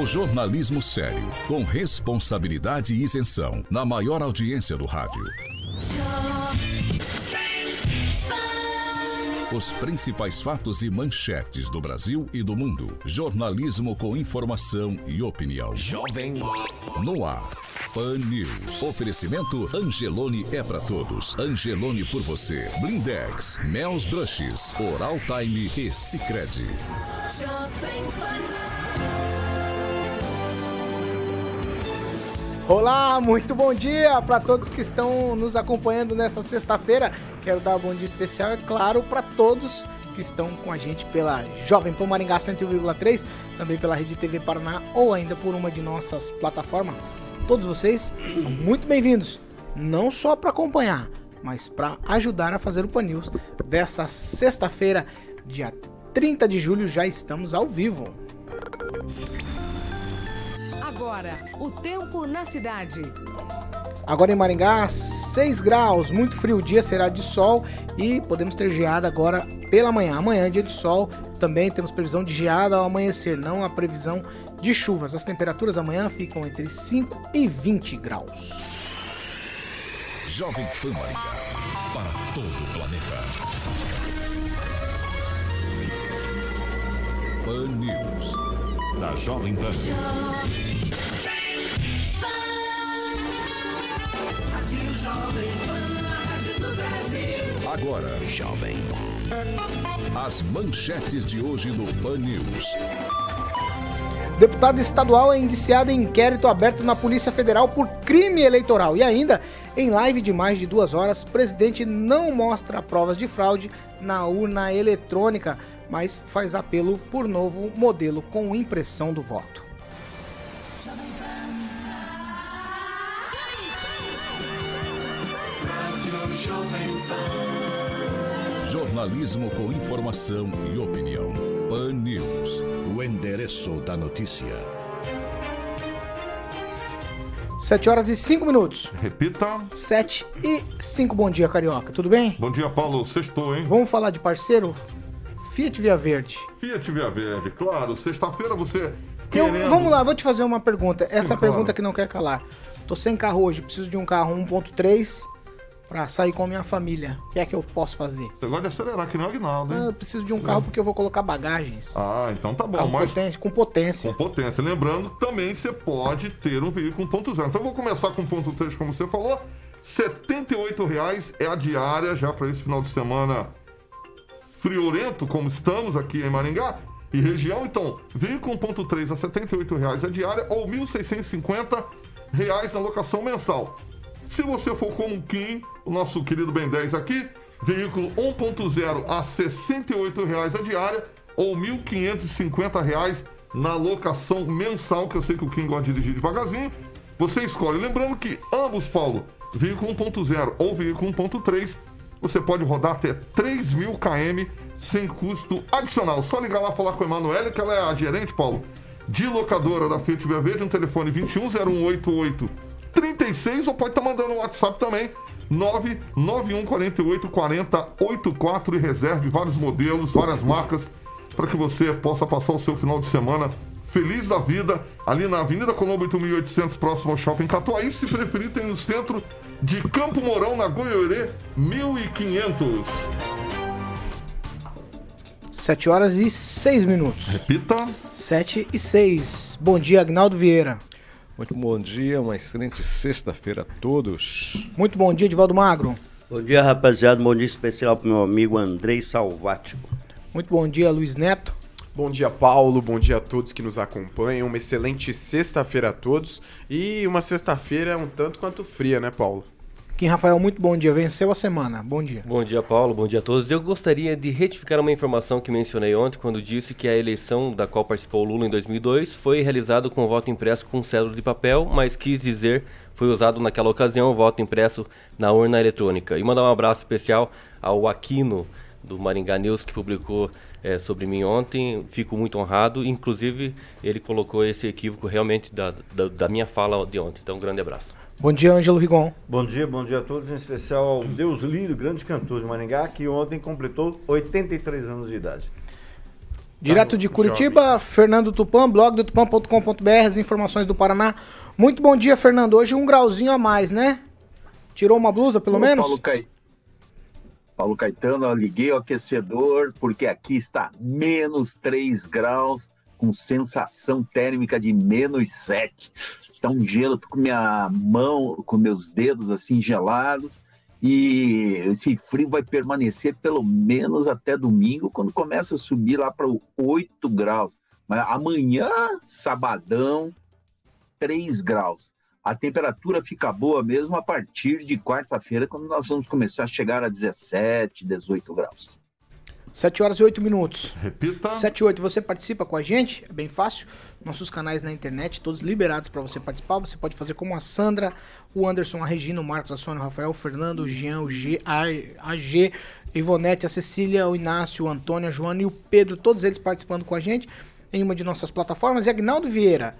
O jornalismo sério, com responsabilidade e isenção, na maior audiência do rádio. Os principais fatos e manchetes do Brasil e do mundo. Jornalismo com informação e opinião. Jovem No ar. Pan News. Oferecimento Angelone é pra todos. Angelone por você. Blindex, Mel's Brushes, Oral Time e Cicred. Olá, muito bom dia para todos que estão nos acompanhando nessa sexta-feira. Quero dar um bom dia especial, é claro, para todos que estão com a gente pela Jovem Pan Maringá 101,3, também pela Rede TV Paraná ou ainda por uma de nossas plataformas. Todos vocês são muito bem-vindos, não só para acompanhar, mas para ajudar a fazer o Pan News dessa sexta-feira, dia 30 de julho, já estamos ao vivo. Agora, o tempo na cidade. Agora em Maringá, 6 graus, muito frio. O dia será de sol e podemos ter geada agora pela manhã. Amanhã é dia de sol, também temos previsão de geada ao amanhecer, não a previsão de chuvas. As temperaturas amanhã ficam entre 5 e 20 graus. Jovem Pan Maringá. Para todo o planeta. Pan News. Da Jovem Pan. Agora, Jovem. As manchetes de hoje no Pan News. Deputado estadual é indiciado em inquérito aberto na Polícia Federal por crime eleitoral. E ainda, em live de mais de duas horas, presidente não mostra provas de fraude na urna eletrônica, mas faz apelo por novo modelo com impressão do voto. Jornalismo com informação e opinião. Pan News. O endereço da notícia. 7 horas e 5 minutos. Repita. 7 e 5. Bom dia, Carioca. Tudo bem? Bom dia, Paulo. Sextou, hein? Vamos falar de parceiro? Fiat Via Verde. Fiat Via Verde, claro. Sexta-feira você Eu, querendo... vamos lá, vou te fazer uma pergunta. Essa pergunta que não quer calar. Tô sem carro hoje, preciso de um carro 1.3 pra sair com a minha família. O que é que eu posso fazer? Você gosta de acelerar, que nem o Agnaldo, Ah, hein? Eu preciso de um carro porque eu vou colocar bagagens. Ah, então tá bom. Mas potente, com potência. com potência. Lembrando, também você pode ter um veículo 1.0. Então eu vou começar com 1.3, como você falou. 78 reais é a diária já para esse final de semana friorento, como estamos aqui em Maringá e região. Então, veículo 1.3 a 78 reais a diária ou 1.650 reais na locação mensal. Se você for como o Kim, o nosso querido Ben 10 aqui, veículo 1.0 a 68 reais a diária ou 1.550 reais na locação mensal, que eu sei que o Kim gosta de dirigir devagarzinho. Você escolhe. Lembrando que ambos, Paulo, veículo 1.0 ou veículo 1.3, você pode rodar até 3 mil km sem custo adicional. Só ligar lá falar com a Emanuele, que ela é a gerente, Paulo, de locadora da Fiat Via Verde, um telefone 210188 36 ou pode estar mandando um WhatsApp também 991 48 40 84 e reserve vários modelos, várias marcas para que você possa passar o seu final de semana feliz da vida ali na Avenida Colombo 8800 próximo ao Shopping Catuaí, se preferir tem no centro de Campo Mourão na Goiorê 1500. 7 horas e 6 minutos. Repita. 7 e 6. Bom dia, Agnaldo Vieira. Muito bom dia, uma excelente sexta-feira a todos. Muito bom dia, Edivaldo Magro. Bom dia, rapaziada. Bom dia especial pro meu amigo Andrei Salvático. Muito bom dia, Luiz Neto. Bom dia, Paulo. Bom dia a todos que nos acompanham. Uma excelente sexta-feira a todos. E uma sexta-feira um tanto quanto fria, né, Paulo? Kim Rafael, muito bom dia. Venceu a semana. Bom dia. Bom dia, Paulo. Bom dia a todos. Eu gostaria de retificar uma informação que mencionei ontem, quando disse que a eleição da qual participou o Lula em 2002 foi realizada com voto impresso com cédula de papel, mas quis dizer foi usado naquela ocasião o voto impresso na urna eletrônica. E mandar um abraço especial ao Aquino do Maringá News que publicou é, sobre mim ontem. Fico muito honrado. Inclusive, ele colocou esse equívoco realmente da, da, da minha fala de ontem. Então, um grande abraço. Bom dia, Ângelo Rigon. Bom dia, bom dia a todos, em especial ao Deus Lírio, grande cantor de Maringá, que ontem completou 83 anos de idade. Direto de Curitiba, jovem. Fernando Tupan, blog do tupan.com.br, as informações do Paraná. Muito bom dia, Fernando. Hoje um grauzinho a mais, né? Tirou uma blusa, pelo Ô, menos? Paulo, Ca... Paulo Caetano, liguei o aquecedor, porque aqui está menos 3 graus, com sensação térmica de menos 7 está um gelo, tô com minha mão, com meus dedos assim gelados. E esse frio vai permanecer pelo menos até domingo, quando começa a subir lá para 8 graus. Mas amanhã, sabadão, 3 graus. A temperatura fica boa mesmo a partir de quarta-feira, quando nós vamos começar a chegar a 17, 18 graus. 7 horas e 8 minutos. Repita. 7 e 8. Você participa com a gente, é bem fácil. Nossos canais na internet, todos liberados para você participar. Você pode fazer como a Sandra, o Anderson, a Regina, o Marcos, a Sônia, o Rafael, o Fernando, o Jean, o G, a, a G, a Ivonete, a Cecília, o Inácio, o Antônio, a Joana e o Pedro, todos eles participando com a gente em uma de nossas plataformas. E Agnaldo Vieira,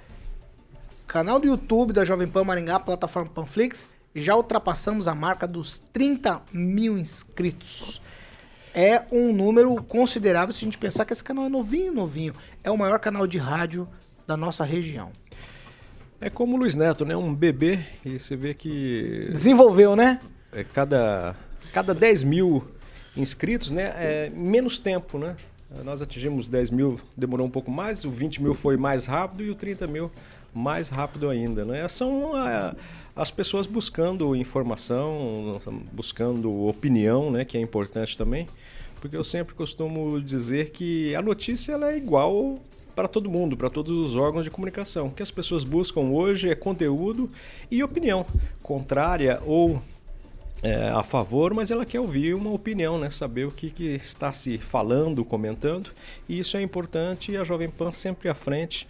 canal do YouTube da Jovem Pan Maringá, plataforma Panflix, já ultrapassamos a marca dos 30 mil inscritos é um número considerável se a gente pensar que esse canal é novinho, novinho. É o maior canal de rádio da nossa região. É como o Luiz Neto, né? Um bebê e você vê que... Desenvolveu, né? É cada, cada 10 mil inscritos, né? É menos tempo, né? Nós atingimos 10 mil, demorou um pouco mais, o 20 mil foi mais rápido e o 30 mil mais rápido ainda, né? São a, as pessoas buscando informação, buscando opinião, né, que é importante também, porque eu sempre costumo dizer que a notícia ela é igual para todo mundo, para todos os órgãos de comunicação. O que as pessoas buscam hoje é conteúdo e opinião, contrária ou é, a favor, mas ela quer ouvir uma opinião, né? saber o que, que, está se falando, comentando, e isso é importante e a Jovem Pan sempre à frente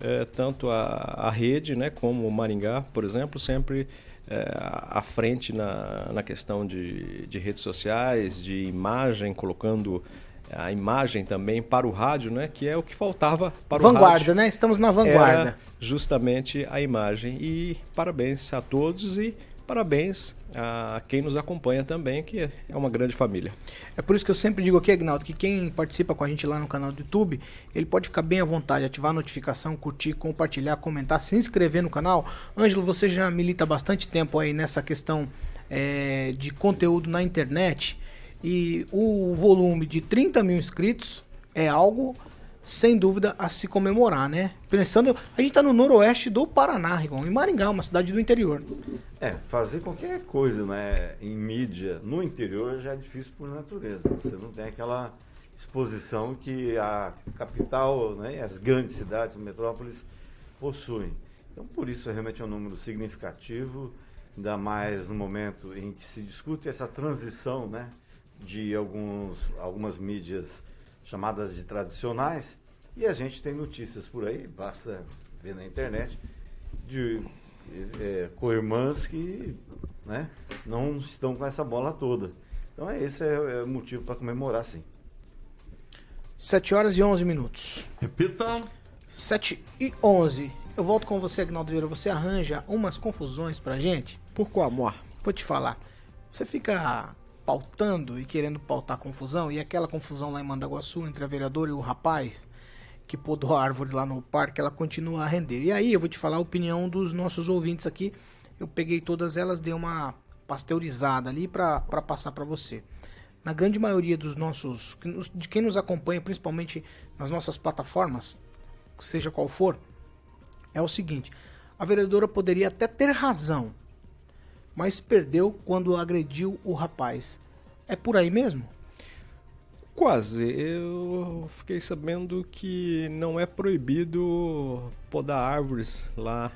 é, tanto a, a rede, né, como o Maringá, por exemplo, sempre é, à frente na, na questão de, de redes sociais, de imagem, colocando a imagem também para o rádio, né? Que é o que faltava para vanguarda, o rádio. Vanguarda, né? Estamos na vanguarda. Era justamente a imagem. E parabéns a todos e parabéns a quem nos acompanha também, que é uma grande família. É por isso que eu sempre digo aqui, Agnaldo, que quem participa com a gente lá no canal do YouTube, ele pode ficar bem à vontade, ativar a notificação, curtir, compartilhar, comentar, se inscrever no canal. Ângelo, você já milita bastante tempo aí nessa questão é, de conteúdo na internet e o volume de 30 mil inscritos é algo sem dúvida a se comemorar, né? Pensando, a gente tá no noroeste do Paraná, Rigon, em Maringá, uma cidade do interior. É, fazer qualquer coisa, né, em mídia no interior já é difícil por natureza. Você não tem aquela exposição que a capital, né, as grandes cidades, metrópoles possuem. Então, por isso, realmente é um número significativo, ainda mais no momento em que se discute essa transição, né, de alguns, algumas mídias chamadas de tradicionais, e a gente tem notícias por aí, basta ver na internet, de é, co-irmãs que né, não estão com essa bola toda. Então é esse é, é o motivo para comemorar, sim. 7 horas e 11 minutos. Repita. 7 e 11. Eu volto com você, Agnaldo Vieira. Você arranja umas confusões pra gente? Por qual amor? Vou te falar. Você fica pautando e querendo pautar confusão, e aquela confusão lá em Mandaguaçu entre a vereadora e o rapaz que podou a árvore lá no parque, ela continua a render. E aí eu vou te falar a opinião dos nossos ouvintes aqui. Eu peguei todas elas, dei uma pasteurizada ali para passar para você. Na grande maioria dos nossos, de quem nos acompanha, principalmente nas nossas plataformas, seja qual for, é o seguinte: a vereadora poderia até ter razão mas perdeu quando agrediu o rapaz. É por aí mesmo? Quase. Eu fiquei sabendo que não é proibido podar árvores lá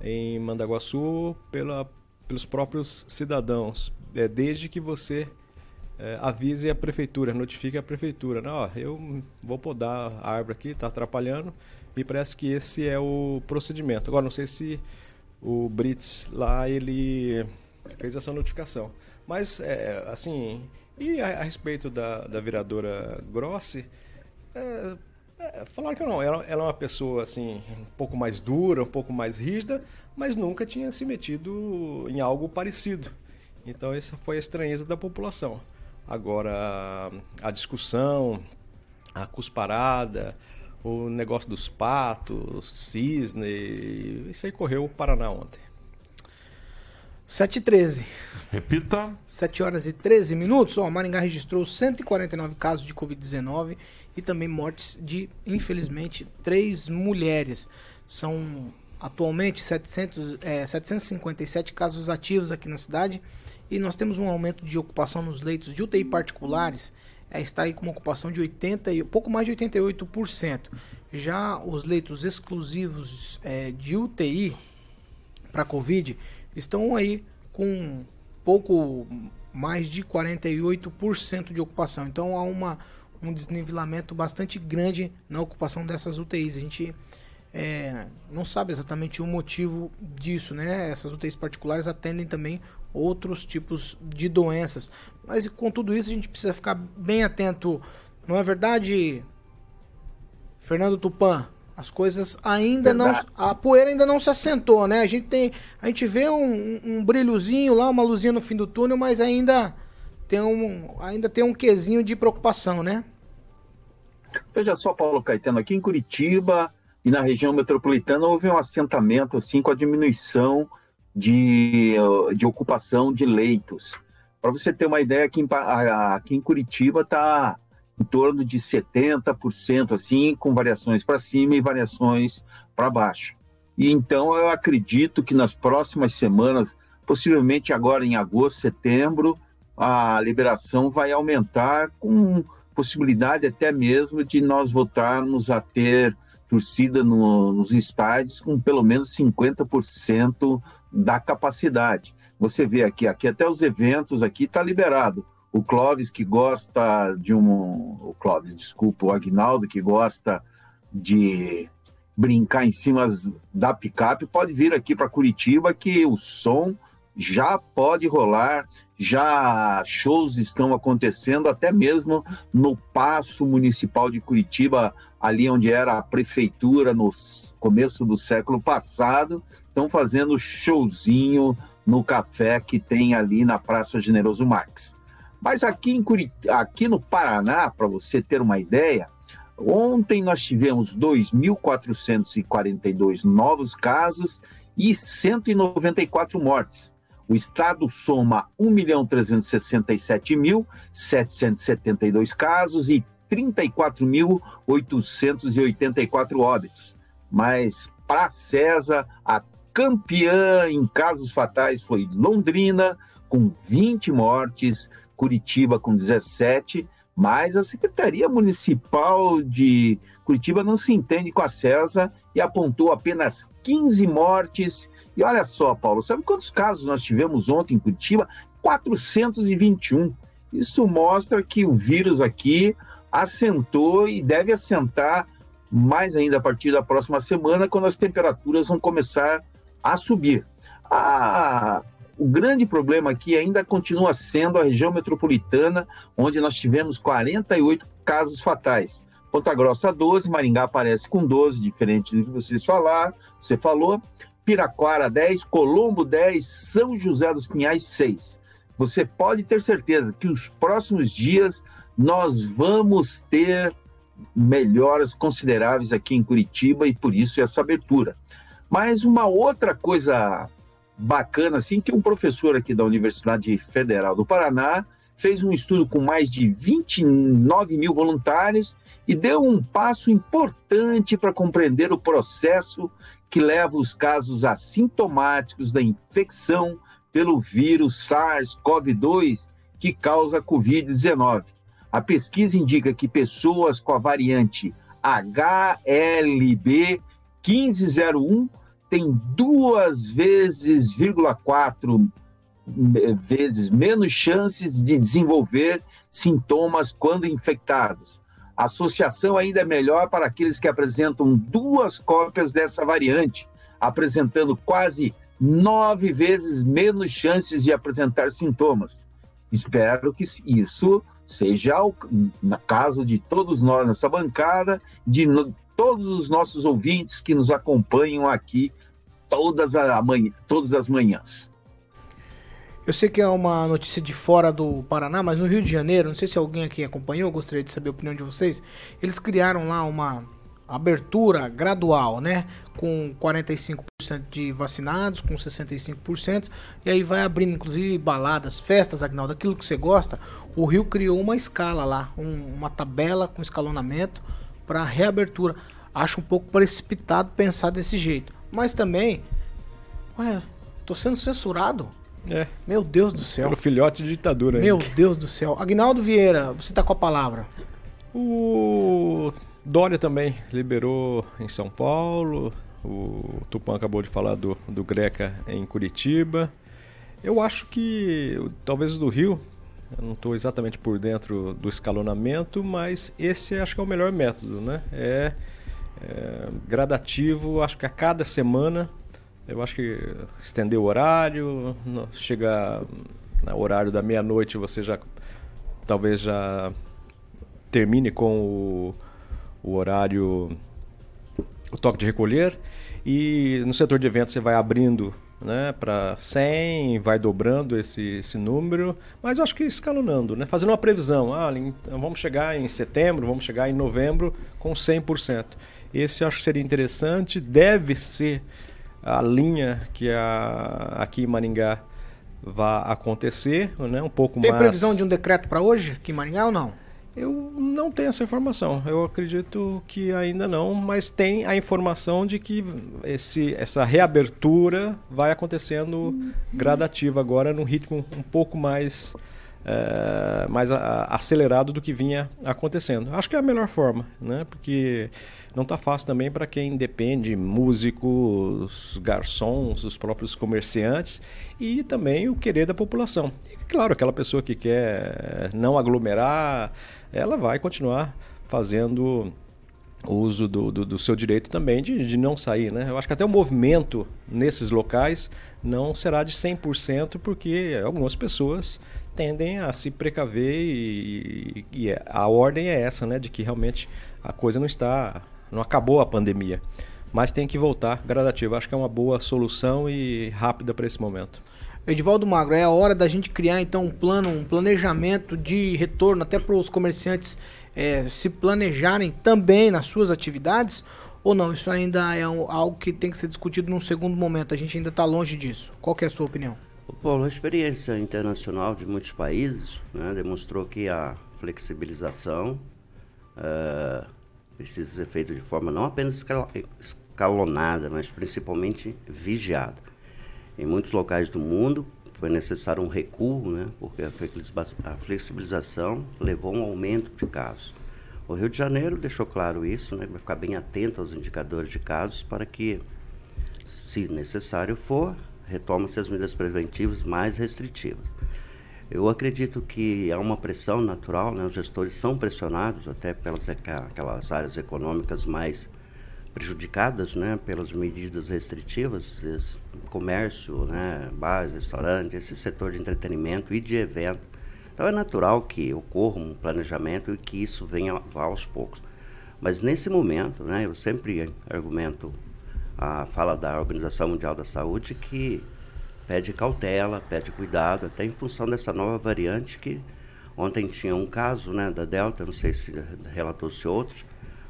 em Mandaguaçu pela, pelos próprios cidadãos, é, desde que você é, avise a prefeitura, notifique a prefeitura. Não, ó, eu vou podar a árvore aqui, está atrapalhando. Me parece que esse é o procedimento. Agora, não sei se o Brits lá ele fez essa notificação. Mas, é, assim, e a, a, respeito da, da vereadora Grossi, é, é, falaram que não, ela, ela é uma pessoa assim, um pouco mais dura, um pouco mais rígida, mas nunca tinha se metido em algo parecido. Então, essa foi a estranheza da população. Agora, a discussão, a cusparada, o negócio dos patos, cisne, isso aí correu o Paraná ontem. 7 e 13. Repita. 7 horas e 13 minutos. Ó, Maringá registrou 149 casos de Covid-19 e também mortes de, infelizmente, três mulheres. São atualmente 700, é, 757 casos ativos aqui na cidade e nós temos um aumento de ocupação nos leitos de UTI particulares. É, está aí com uma ocupação de 80 e pouco mais de 88%. Já os leitos exclusivos é, de UTI para Covid estão aí com pouco mais de 48% de ocupação. Então há uma, um desnivelamento bastante grande na ocupação dessas UTIs. A gente é, não sabe exatamente o motivo disso, né? Essas UTIs particulares atendem também outros tipos de doenças. Mas com tudo isso a gente precisa ficar bem atento. Não é verdade, Fernando Tupan? As coisas ainda Verdade. não. A poeira ainda não se assentou, né? A gente tem. A gente vê um, um brilhozinho lá, uma luzinha no fim do túnel, mas ainda tem um. Ainda tem um quesinho de preocupação, né? Veja só, Paulo Caetano, aqui em Curitiba e na região metropolitana houve um assentamento assim com a diminuição de, de ocupação de leitos. Para você ter uma ideia, aqui em, aqui em Curitiba está em torno de 70%, assim, com variações para cima e variações para baixo. E então eu acredito que nas próximas semanas, possivelmente agora em agosto, setembro, a liberação vai aumentar com possibilidade até mesmo de nós voltarmos a ter torcida no, nos estádios com pelo menos 50% da capacidade. Você vê aqui, aqui até os eventos aqui está liberado o Clóvis que gosta de um. O Clóvis, desculpa, o Agnaldo que gosta de brincar em cima da picape, pode vir aqui para Curitiba que o som já pode rolar, já shows estão acontecendo, até mesmo no Paço Municipal de Curitiba, ali onde era a prefeitura no começo do século passado, estão fazendo showzinho no café que tem ali na Praça Generoso Marques. Mas aqui, em Curit... aqui no Paraná, para você ter uma ideia, ontem nós tivemos 2.442 novos casos e 194 mortes. O estado soma 1.367.772 casos e 34.884 óbitos. Mas, para César, a campeã em casos fatais foi Londrina, com 20 mortes, Curitiba com 17, mas a Secretaria Municipal de Curitiba não se entende com a CESA e apontou apenas 15 mortes. E olha só, Paulo, sabe quantos casos nós tivemos ontem em Curitiba? 421. Isso mostra que o vírus aqui assentou e deve assentar mais ainda a partir da próxima semana, quando as temperaturas vão começar a subir. A o grande problema aqui ainda continua sendo a região metropolitana, onde nós tivemos 48 casos fatais. Ponta Grossa 12, Maringá aparece com 12, diferente do que vocês falaram, você falou. Piraquara 10, Colombo 10, São José dos Pinhais 6. Você pode ter certeza que os próximos dias nós vamos ter melhoras consideráveis aqui em Curitiba e por isso essa abertura. Mas uma outra coisa bacana, assim, que um professor aqui da Universidade Federal do Paraná fez um estudo com mais de 29 mil voluntários e deu um passo importante para compreender o processo que leva os casos assintomáticos da infecção pelo vírus SARS-CoV-2 que causa a Covid-19. A pesquisa indica que pessoas com a variante HLB 1501 tem duas vezes, 4 me- vezes menos chances de desenvolver sintomas quando infectados. A associação ainda é melhor para aqueles que apresentam duas cópias dessa variante, apresentando quase nove vezes menos chances de apresentar sintomas. Espero que isso seja o caso de todos nós nessa bancada, de no- todos os nossos ouvintes que nos acompanham aqui todas, a manhã, todas as manhãs. Eu sei que é uma notícia de fora do Paraná, mas no Rio de Janeiro, não sei se alguém aqui acompanhou, gostaria de saber a opinião de vocês. Eles criaram lá uma abertura gradual, né? Com 45% de vacinados, com 65%, e aí vai abrindo, inclusive, baladas, festas, Agnaldo, aquilo que você gosta. O Rio criou uma escala lá, um- uma tabela com escalonamento para reabertura. Acho um pouco precipitado pensar desse jeito. Mas também, ué, tô sendo censurado? É. Meu Deus do céu. Pelo filhote de ditadura aí. Meu Deus do céu. Agnaldo Vieira, você tá com a palavra. O Dória também liberou em São Paulo. O Tupan acabou de falar do, do Greca em Curitiba. Eu acho que talvez o do Rio, eu não estou exatamente por dentro do escalonamento, mas esse acho que é o melhor método, né? É, é gradativo, acho que a cada semana, eu acho que estender o horário, chegar no horário da meia-noite você já talvez já termine com o, o horário, o toque de recolher. E no setor de eventos você vai abrindo né, para 100, vai dobrando esse, esse número, mas eu acho que escalonando, né, fazendo uma previsão. Ah, então vamos chegar em setembro, vamos chegar em novembro com 100%. Esse eu acho que seria interessante, deve ser a linha que a, aqui em Maringá vai acontecer, né, um pouco Tem mais... previsão de um decreto para hoje aqui em Maringá ou não? Eu não tenho essa informação. Eu acredito que ainda não, mas tem a informação de que esse, essa reabertura vai acontecendo gradativa agora, num ritmo um pouco mais, eh, mais a- acelerado do que vinha acontecendo. Acho que é a melhor forma, né? Porque não está fácil também para quem depende, músicos, garçons, os próprios comerciantes e também o querer da população. E, claro, aquela pessoa que quer não aglomerar, ela vai continuar fazendo uso do, do, do seu direito também de, de não sair, né? Eu acho que até o movimento nesses locais não será de 100%, porque algumas pessoas tendem a se precaver e, e é- a ordem é essa, né? De que realmente a coisa não está, não acabou a pandemia, mas tem que voltar gradativo. Acho que é uma boa solução e rápida para esse momento. Edivaldo Magro, é a hora da gente criar então um plano, um planejamento de retorno até para os comerciantes eh, se planejarem também nas suas atividades? Ou não? Isso ainda é algo que tem que ser discutido num segundo momento. A gente ainda está longe disso. Qual que é a sua opinião? Paulo, a experiência internacional de muitos países né, demonstrou que a flexibilização eh, precisa ser feita de forma não apenas escalonada, mas principalmente vigiada. Em muitos locais do mundo foi necessário um recuo, né, porque a flexibiliza- a flexibilização levou a um aumento de casos. O Rio de Janeiro deixou claro isso, né, vai ficar bem atento aos indicadores de casos para que se necessário for, retoma-se as medidas preventivas mais restritivas. Eu acredito que há uma pressão natural, né? os gestores são pressionados até pelas aquelas áreas econômicas mais prejudicadas né? pelas medidas restritivas, comércio, né? bares, restaurantes, esse setor de entretenimento e de evento. Então é natural que ocorra um planejamento e que isso venha vá aos poucos. Mas nesse momento, né, eu sempre argumento a fala da Organização Mundial da Saúde que pede cautela, pede cuidado, até em função dessa nova variante que ontem tinha um caso né, da Delta, não sei se relatou-se outros,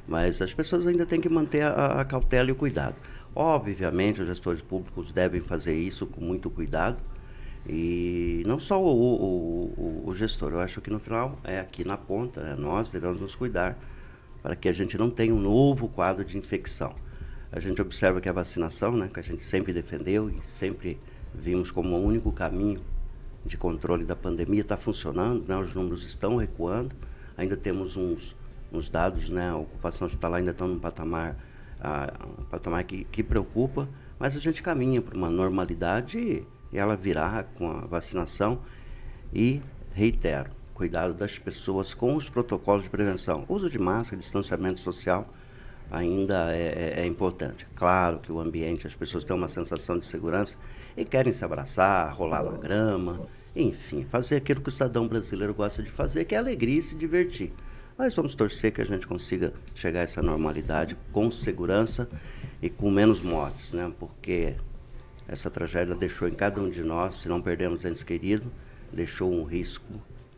mas as pessoas ainda têm que manter a, a cautela e o cuidado. Obviamente, os gestores públicos devem fazer isso com muito cuidado, e não só o, o, o, o gestor, eu acho que no final é aqui na ponta, né, nós devemos nos cuidar para que a gente não tenha um novo quadro de infecção. A gente observa que a vacinação, né, que a gente sempre defendeu e sempre vimos como o único caminho de controle da pandemia, está funcionando, né, os números estão recuando, ainda temos uns, uns dados, né, a ocupação hospitalar ainda está num patamar, ah, um patamar que, que preocupa, mas a gente caminha para uma normalidade e ela virá com a vacinação. E reitero, cuidado das pessoas com os protocolos de prevenção. Uso de máscara, distanciamento social ainda é, é- é importante. Claro que o ambiente, as pessoas têm uma sensação de segurança e querem se abraçar, rolar na grama, enfim, fazer aquilo que o cidadão brasileiro gosta de fazer, que é alegria e se divertir. Mas vamos torcer que a gente consiga chegar a essa normalidade com segurança e com menos mortes, né? Porque essa tragédia deixou em cada um de nós, se não perdemos entes queridos, deixou um risco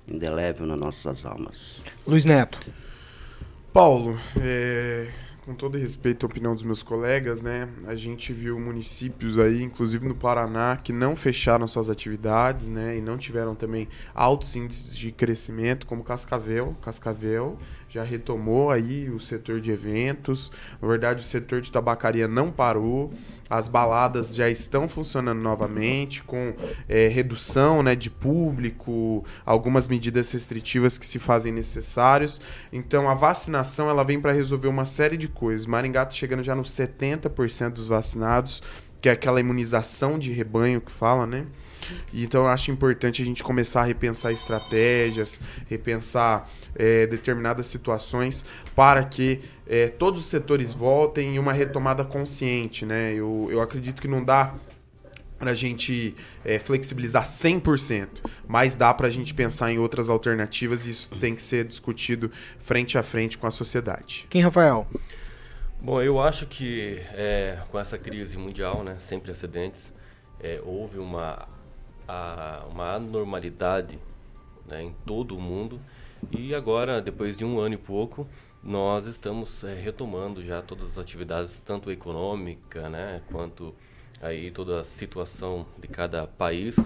indelével nas nossas almas. Luiz Neto. Paulo, é, com todo respeito à opinião dos meus colegas, né? A gente viu municípios aí, inclusive no Paraná, que não fecharam suas atividades, né? E não tiveram também altos índices de crescimento, como Cascavel. Cascavel já retomou aí o setor de eventos. Na verdade, o setor de tabacaria não parou. As baladas já estão funcionando novamente, com é, redução né, de público, algumas medidas restritivas que se fazem necessários. Então, a vacinação ela vem para resolver uma série de coisas. Maringá está chegando já nos 70% dos vacinados, que é aquela imunização de rebanho que fala, né? E Então eu acho importante a gente começar a repensar estratégias, repensar eh, determinadas situações para que eh, todos os setores voltem em uma retomada consciente, né? Eu, eu acredito que não dá para a gente eh, flexibilizar 100%, mas dá para a gente pensar em outras alternativas e isso tem que ser discutido frente a frente com a sociedade. Quem, Rafael? Bom, eu acho que é, com essa crise mundial, né, sem precedentes, é, houve uma, a- uma anormalidade né, em todo o mundo e agora, depois de um ano e pouco, nós estamos é, retomando já todas as atividades, tanto econômica, né, quanto aí toda a situação de cada país.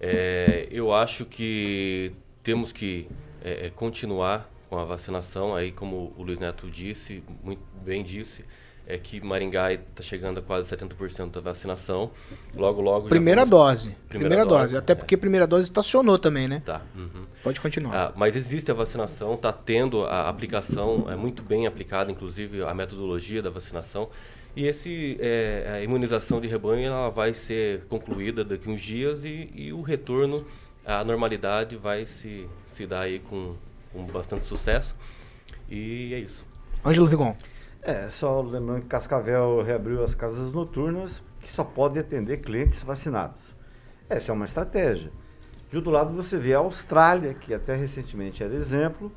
É, eu acho que temos que é, é, continuar com a vacinação, aí como o Luiz Neto disse, muito bem disse, é que Maringá está chegando a quase 70% da vacinação. Logo, logo... Primeira vamos- dose. Primeira, dose. Até porque primeira dose estacionou também, né? Tá. uhum. Pode continuar. Ah, mas existe a vacinação, está tendo a aplicação, é muito bem aplicada, inclusive a metodologia da vacinação. E esse, é, a imunização de rebanho ela vai ser concluída daqui uns dias e, e o retorno à normalidade vai se, se dar aí com, com bastante sucesso. E é isso. Ângelo Rigon. É, só lembrando que Cascavel reabriu as casas noturnas que só pode atender clientes vacinados. Essa é uma estratégia. De outro lado, você vê a Austrália, que até recentemente era exemplo,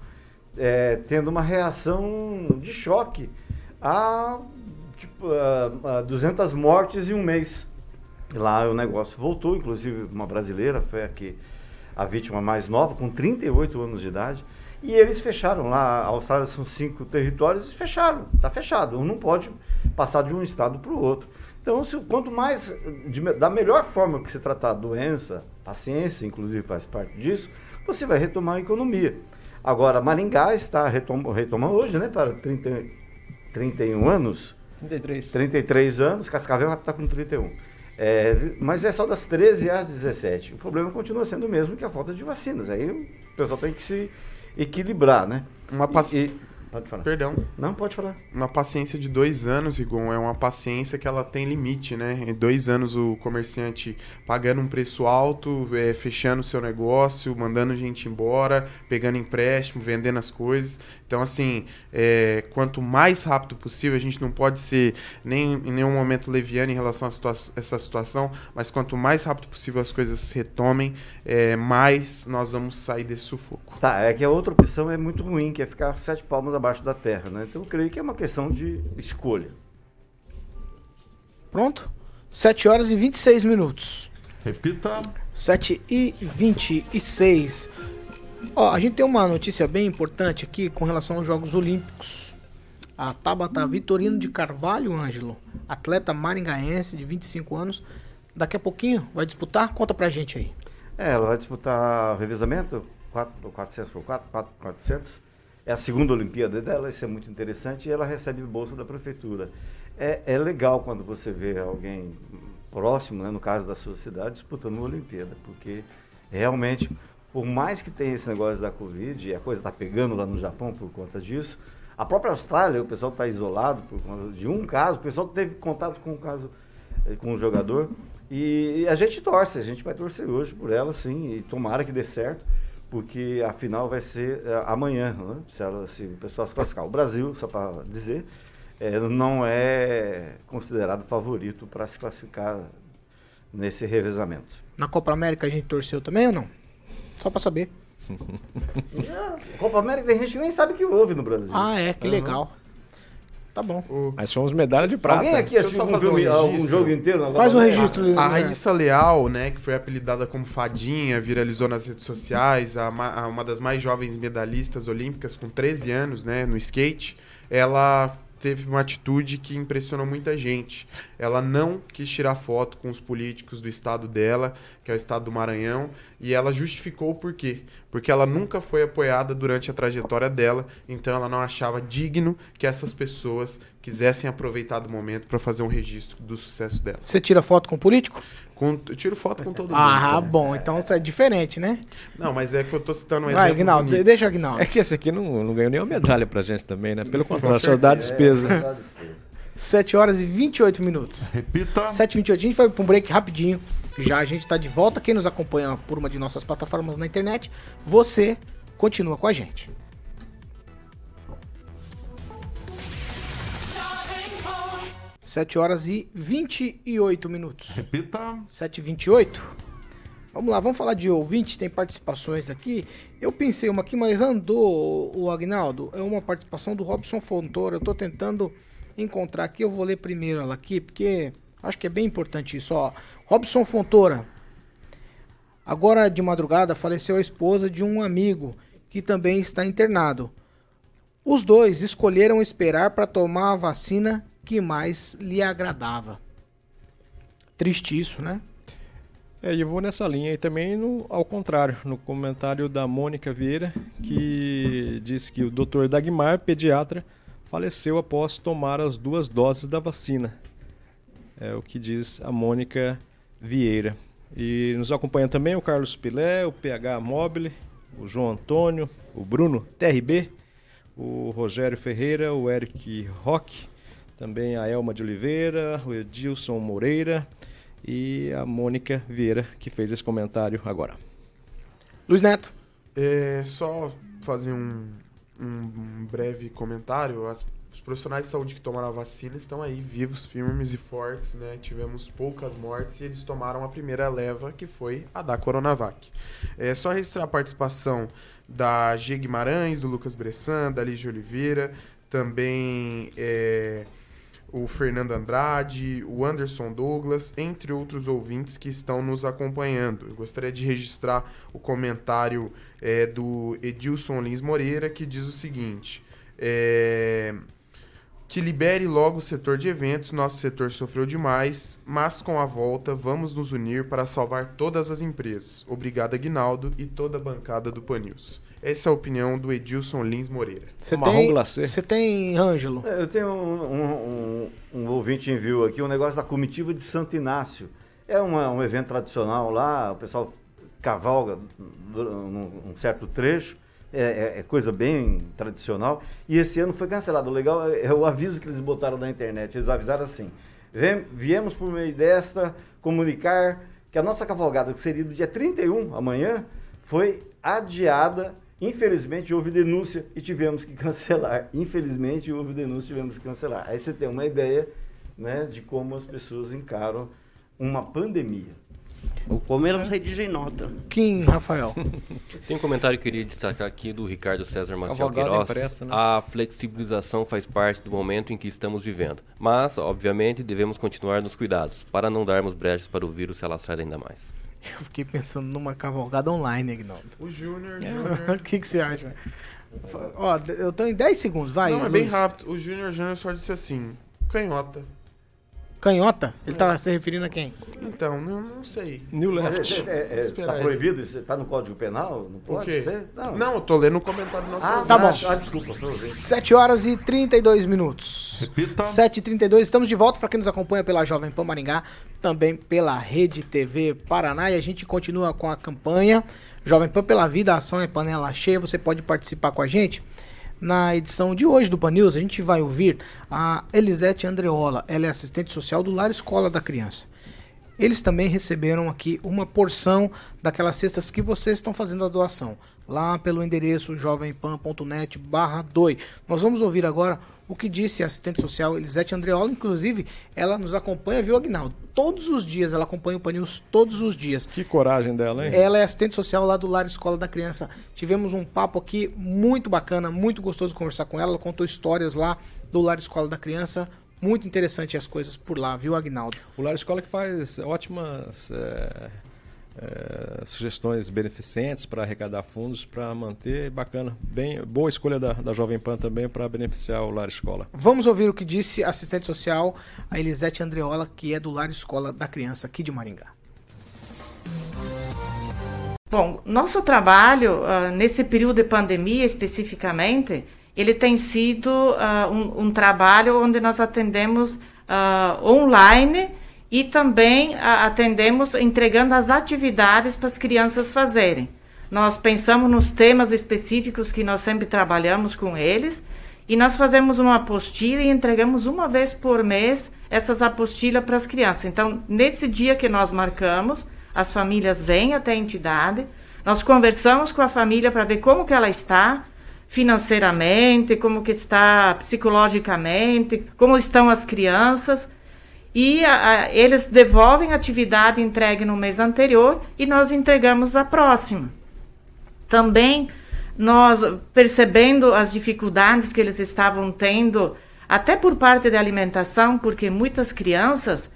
é, tendo uma reação de choque a, tipo, a, a 200 mortes em um mês. Lá o negócio voltou, inclusive uma brasileira foi a, que, a vítima mais nova, com 38 anos de idade. E eles fecharam lá, a Austrália são cinco territórios e fecharam, está fechado. Um não pode passar de um estado para o outro. Então, se, quanto mais, de da melhor forma que se tratar a doença, a ciência inclusive faz parte disso, você vai retomar a economia. Agora, Maringá está retoma, retoma hoje, né, para 30, 31 anos. 33. 33 anos, Cascavel está com 31. É, mas é só das 13 às 17. O problema continua sendo o mesmo que a falta de vacinas. Aí o pessoal tem que se equilibrar, né? Uma paci- Pode falar. Perdão. Não, pode falar. Uma paciência de dois anos, Rigon, é uma paciência que ela tem limite, né? Em dois anos o comerciante pagando um preço alto, é, fechando o seu negócio, mandando gente embora, pegando empréstimo, vendendo as coisas. Então, assim, é, quanto mais rápido possível, a gente não pode ser nem em nenhum momento leviano em relação a situa- essa situação, mas quanto mais rápido possível as coisas retomem, é, mais nós vamos sair desse sufoco. Tá, é que a outra opção é muito ruim, que é ficar sete palmas abaixo da terra, né? Então eu creio que é uma questão de escolha. Pronto? 7 horas e 26 minutos. Repita. 7 e 26. Ó, a gente tem uma notícia bem importante aqui com relação aos Jogos Olímpicos. A Tabata Vitorino de Carvalho, Ângelo, atleta maringaense de 25 anos, daqui a pouquinho vai disputar? Conta pra gente aí. É, ela vai disputar revezamento, 4, 400 por 4, 4 400. É a segunda Olimpíada dela, isso é muito interessante, e ela recebe bolsa da prefeitura. É, é legal quando você vê alguém próximo, né, no caso da sua cidade, disputando uma Olimpíada, porque realmente, por mais que tenha esse negócio da Covid, e a coisa está pegando lá no Japão por conta disso, a própria Austrália, o pessoal está isolado por conta de um caso, o pessoal teve contato com o caso eh, com o jogador, E, e a gente torce, a gente vai torcer hoje por ela, sim, e tomara que dê certo, porque a final vai ser é, amanhã, né? se, ela, se o pessoal se classificar. O Brasil, só para dizer, é, não é considerado favorito para se classificar nesse revezamento. Na Copa América a gente torceu também ou não? Só pra saber. É, Copa América tem gente que nem sabe que houve no Brasil. Ah, é, que legal. Tá bom. Mas fomos medalha de prata. Alguém aqui Deixa eu assistiu só um, fazer um filme, algum registro. jogo inteiro? na Faz Copa um América? registro. A né? Raíssa Leal, né, que foi apelidada como Fadinha, viralizou nas redes sociais, a ma- a uma das mais jovens medalhistas olímpicas com 13 anos, né, no skate, ela teve uma atitude que impressionou muita gente. Ela não quis tirar foto com os políticos do estado dela, que é o estado do Maranhão, e ela justificou o porquê. Porque ela nunca foi apoiada durante a trajetória dela, então ela não achava digno que essas pessoas quisessem aproveitar do momento para fazer um registro do sucesso dela. Você tira foto com o político? Com, eu tiro foto com todo mundo. Ah, cara. bom. Então isso é diferente, né? Não, mas é que eu tô citando um Vai, exemplo Aguinaldo, bonito. deixa o Aguinaldo. É que esse aqui não, não ganhou nenhuma medalha pra gente também, né? Pelo contrário, só dá despesa. 7 horas e 28 minutos. Repita. 7 e 28 A gente vai pra um break rapidinho. Já a gente tá de volta. Quem nos acompanha por uma de nossas plataformas na internet, você continua com a gente. Sete horas e 28 minutos. Repita. 7 e 28 Vamos lá, vamos falar de ouvinte, tem participações aqui. Eu pensei uma aqui, mas andou o Agnaldo. É uma participação do Robson Fontoura. Eu tô tentando encontrar aqui, eu vou ler primeiro ela aqui, porque acho que é bem importante isso, ó. Robson Fontoura. Agora de madrugada faleceu a esposa de um amigo que também está internado. Os dois escolheram esperar para tomar a vacina que mais lhe agradava. Triste isso, né? É, eu vou nessa linha e também no, ao contrário, no comentário da Mônica Vieira, que diz que o Dr. Dagmar, pediatra, faleceu após tomar as duas doses da vacina. É o que diz a Mônica Vieira. E nos acompanha também o Carlos Pilé, o PH Mobile, o João Antônio, o Bruno TRB, o Rogério Ferreira, o Eric Roque, também a Elma de Oliveira, o Edilson Moreira e a Mônica Vieira, que fez esse comentário agora. Luiz Neto. É, só fazer um, um breve comentário. As- os profissionais de saúde que tomaram a vacina estão aí vivos, firmes e fortes, né? Tivemos poucas mortes e eles tomaram a primeira leva, que foi a da Coronavac. É só registrar a participação da G Guimarães, do Lucas Bressan, da Lígia Oliveira, também é, o Fernando Andrade, o Anderson Douglas, entre outros ouvintes que estão nos acompanhando. Eu gostaria de registrar o comentário é, do Edilson Lins Moreira, que diz o seguinte: é, que libere logo o setor de eventos, nosso setor sofreu demais, mas com a volta vamos nos unir para salvar todas as empresas. Obrigado, Aguinaldo e toda a bancada do Panils. Essa é a opinião do Edilson Lins Moreira. Você tem, você tem, Ângelo? É, Eu tenho um, um, um, um ouvinte enviou aqui um negócio da comitiva de Santo Inácio. É uma- um evento tradicional lá, o pessoal cavalga um, um certo trecho, é, é- é coisa bem tradicional. E esse ano foi cancelado. O legal é, é o aviso que eles botaram na internet. Eles avisaram assim: "Vem- viemos por meio desta comunicar que a nossa cavalgada, que seria do dia 31, amanhã, foi adiada. Infelizmente houve denúncia e tivemos que cancelar. Infelizmente houve denúncia e tivemos que cancelar. Aí você tem uma ideia né, de como as pessoas encaram uma pandemia. O Palmeiras redigem nota. Kim, Rafael. Tem um comentário que eu queria destacar aqui do Ricardo César Maciel Queiroz. impressa, né? A flexibilização faz parte do momento em que estamos vivendo. Mas, obviamente, devemos continuar nos cuidados, para não darmos brechas para o vírus se alastrar ainda mais. Eu fiquei pensando numa cavalgada online, Agnaldo. O Júnior, O que, que você acha? Ó, eu tô em 10 segundos, vai. Não, é bem Luiz. rápido. O Júnior Júnior só disse assim: canhota. Canhota? Ele tava se referindo a quem? Então, não, não sei. New Mas é, é, é, tá proibido? Isso tá no Código Penal? Não pode quê? ser? Não. eu tô lendo o comentário do nosso Ah, tá bom. Ah, desculpa, foi ouvinte. 7 horas e 32 minutos. Repita. 7 e 32 estamos de volta para quem nos acompanha pela Jovem Pan Maringá, também pela Rede TV Paraná e a gente continua com a campanha Jovem Pan pela Vida, a ação é panela cheia, você pode participar com a gente. Na edição de hoje do Pan News, a gente vai ouvir a Elisete Andreola, ela é assistente social do Lar Escola da Criança. eles também receberam aqui uma porção daquelas cestas que vocês estão fazendo a doação. Lá pelo endereço jovempan.net barra 2. Nós vamos ouvir agora o que disse a assistente social Elisete Andreola. Inclusive, ela nos acompanha, viu, Agnaldo? Todos os dias, ela acompanha o Panils todos os dias. Que coragem dela, hein? Ela é assistente social lá do Lar Escola da Criança. Tivemos um papo aqui muito bacana, muito gostoso conversar com ela. Ela contou histórias lá do Lar Escola da Criança. Muito interessante as coisas por lá, viu, Agnaldo? O Lar Escola que faz ótimas é, é, sugestões beneficentes para arrecadar fundos para manter bacana. Bem, boa escolha da, da Jovem Pan também para beneficiar o Lar Escola. Vamos ouvir o que disse a assistente social, a Elisete Andreola, que é do Lar Escola da Criança aqui de Maringá. Bom, nosso trabalho uh, nesse período de pandemia especificamente, ele tem sido uh, um, um, trabalho onde nós atendemos uh, online e também atendemos entregando as atividades para as crianças fazerem. Nós pensamos nos temas específicos que nós sempre trabalhamos com eles e nós fazemos uma apostila e entregamos uma vez por mês essas apostilas para as crianças. Então, nesse dia que nós marcamos, as famílias vêm até a entidade, nós conversamos com a família para ver como que ela está financeiramente, como que está psicologicamente, como estão as crianças e a, a, eles devolvem a atividade entregue no mês anterior e nós entregamos a próxima. Também nós percebendo as dificuldades que eles estavam tendo, até por parte da alimentação, porque muitas crianças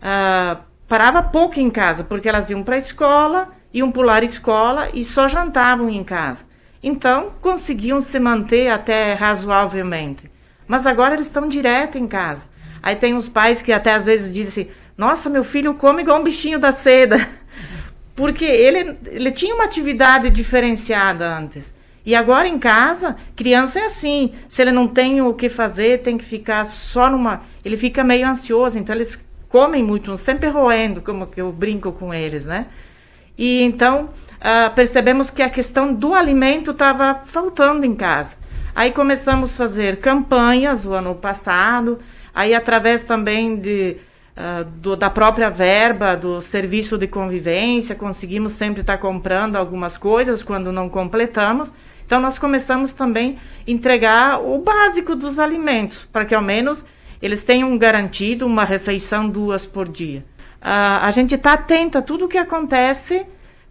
ah, paravam pouco em casa, porque elas iam para a escola, iam pular escola e só jantavam em casa. Então, conseguiam se manter até razoavelmente. Mas agora eles estão direto em casa. Aí tem uns pais que até às vezes dizem assim: Nossa, meu filho come igual um bichinho da seda. Porque ele, ele tinha uma atividade diferenciada antes. E agora em casa, criança é assim. Se ele não tem o que fazer, tem que ficar só numa. Ele fica meio ansioso, então eles comem muito, sempre roendo, como que eu brinco com eles, né? E então uh, percebemos que a questão do alimento estava faltando em casa. Aí começamos a fazer campanhas o ano passado, Aí, através também de, uh, do, da própria verba do serviço de convivência, conseguimos sempre estar comprando algumas coisas quando não completamos. Então, nós começamos também a entregar o básico dos alimentos, para que ao menos eles tenham garantido uma refeição duas por dia. Uh, a gente está atenta a tudo o que acontece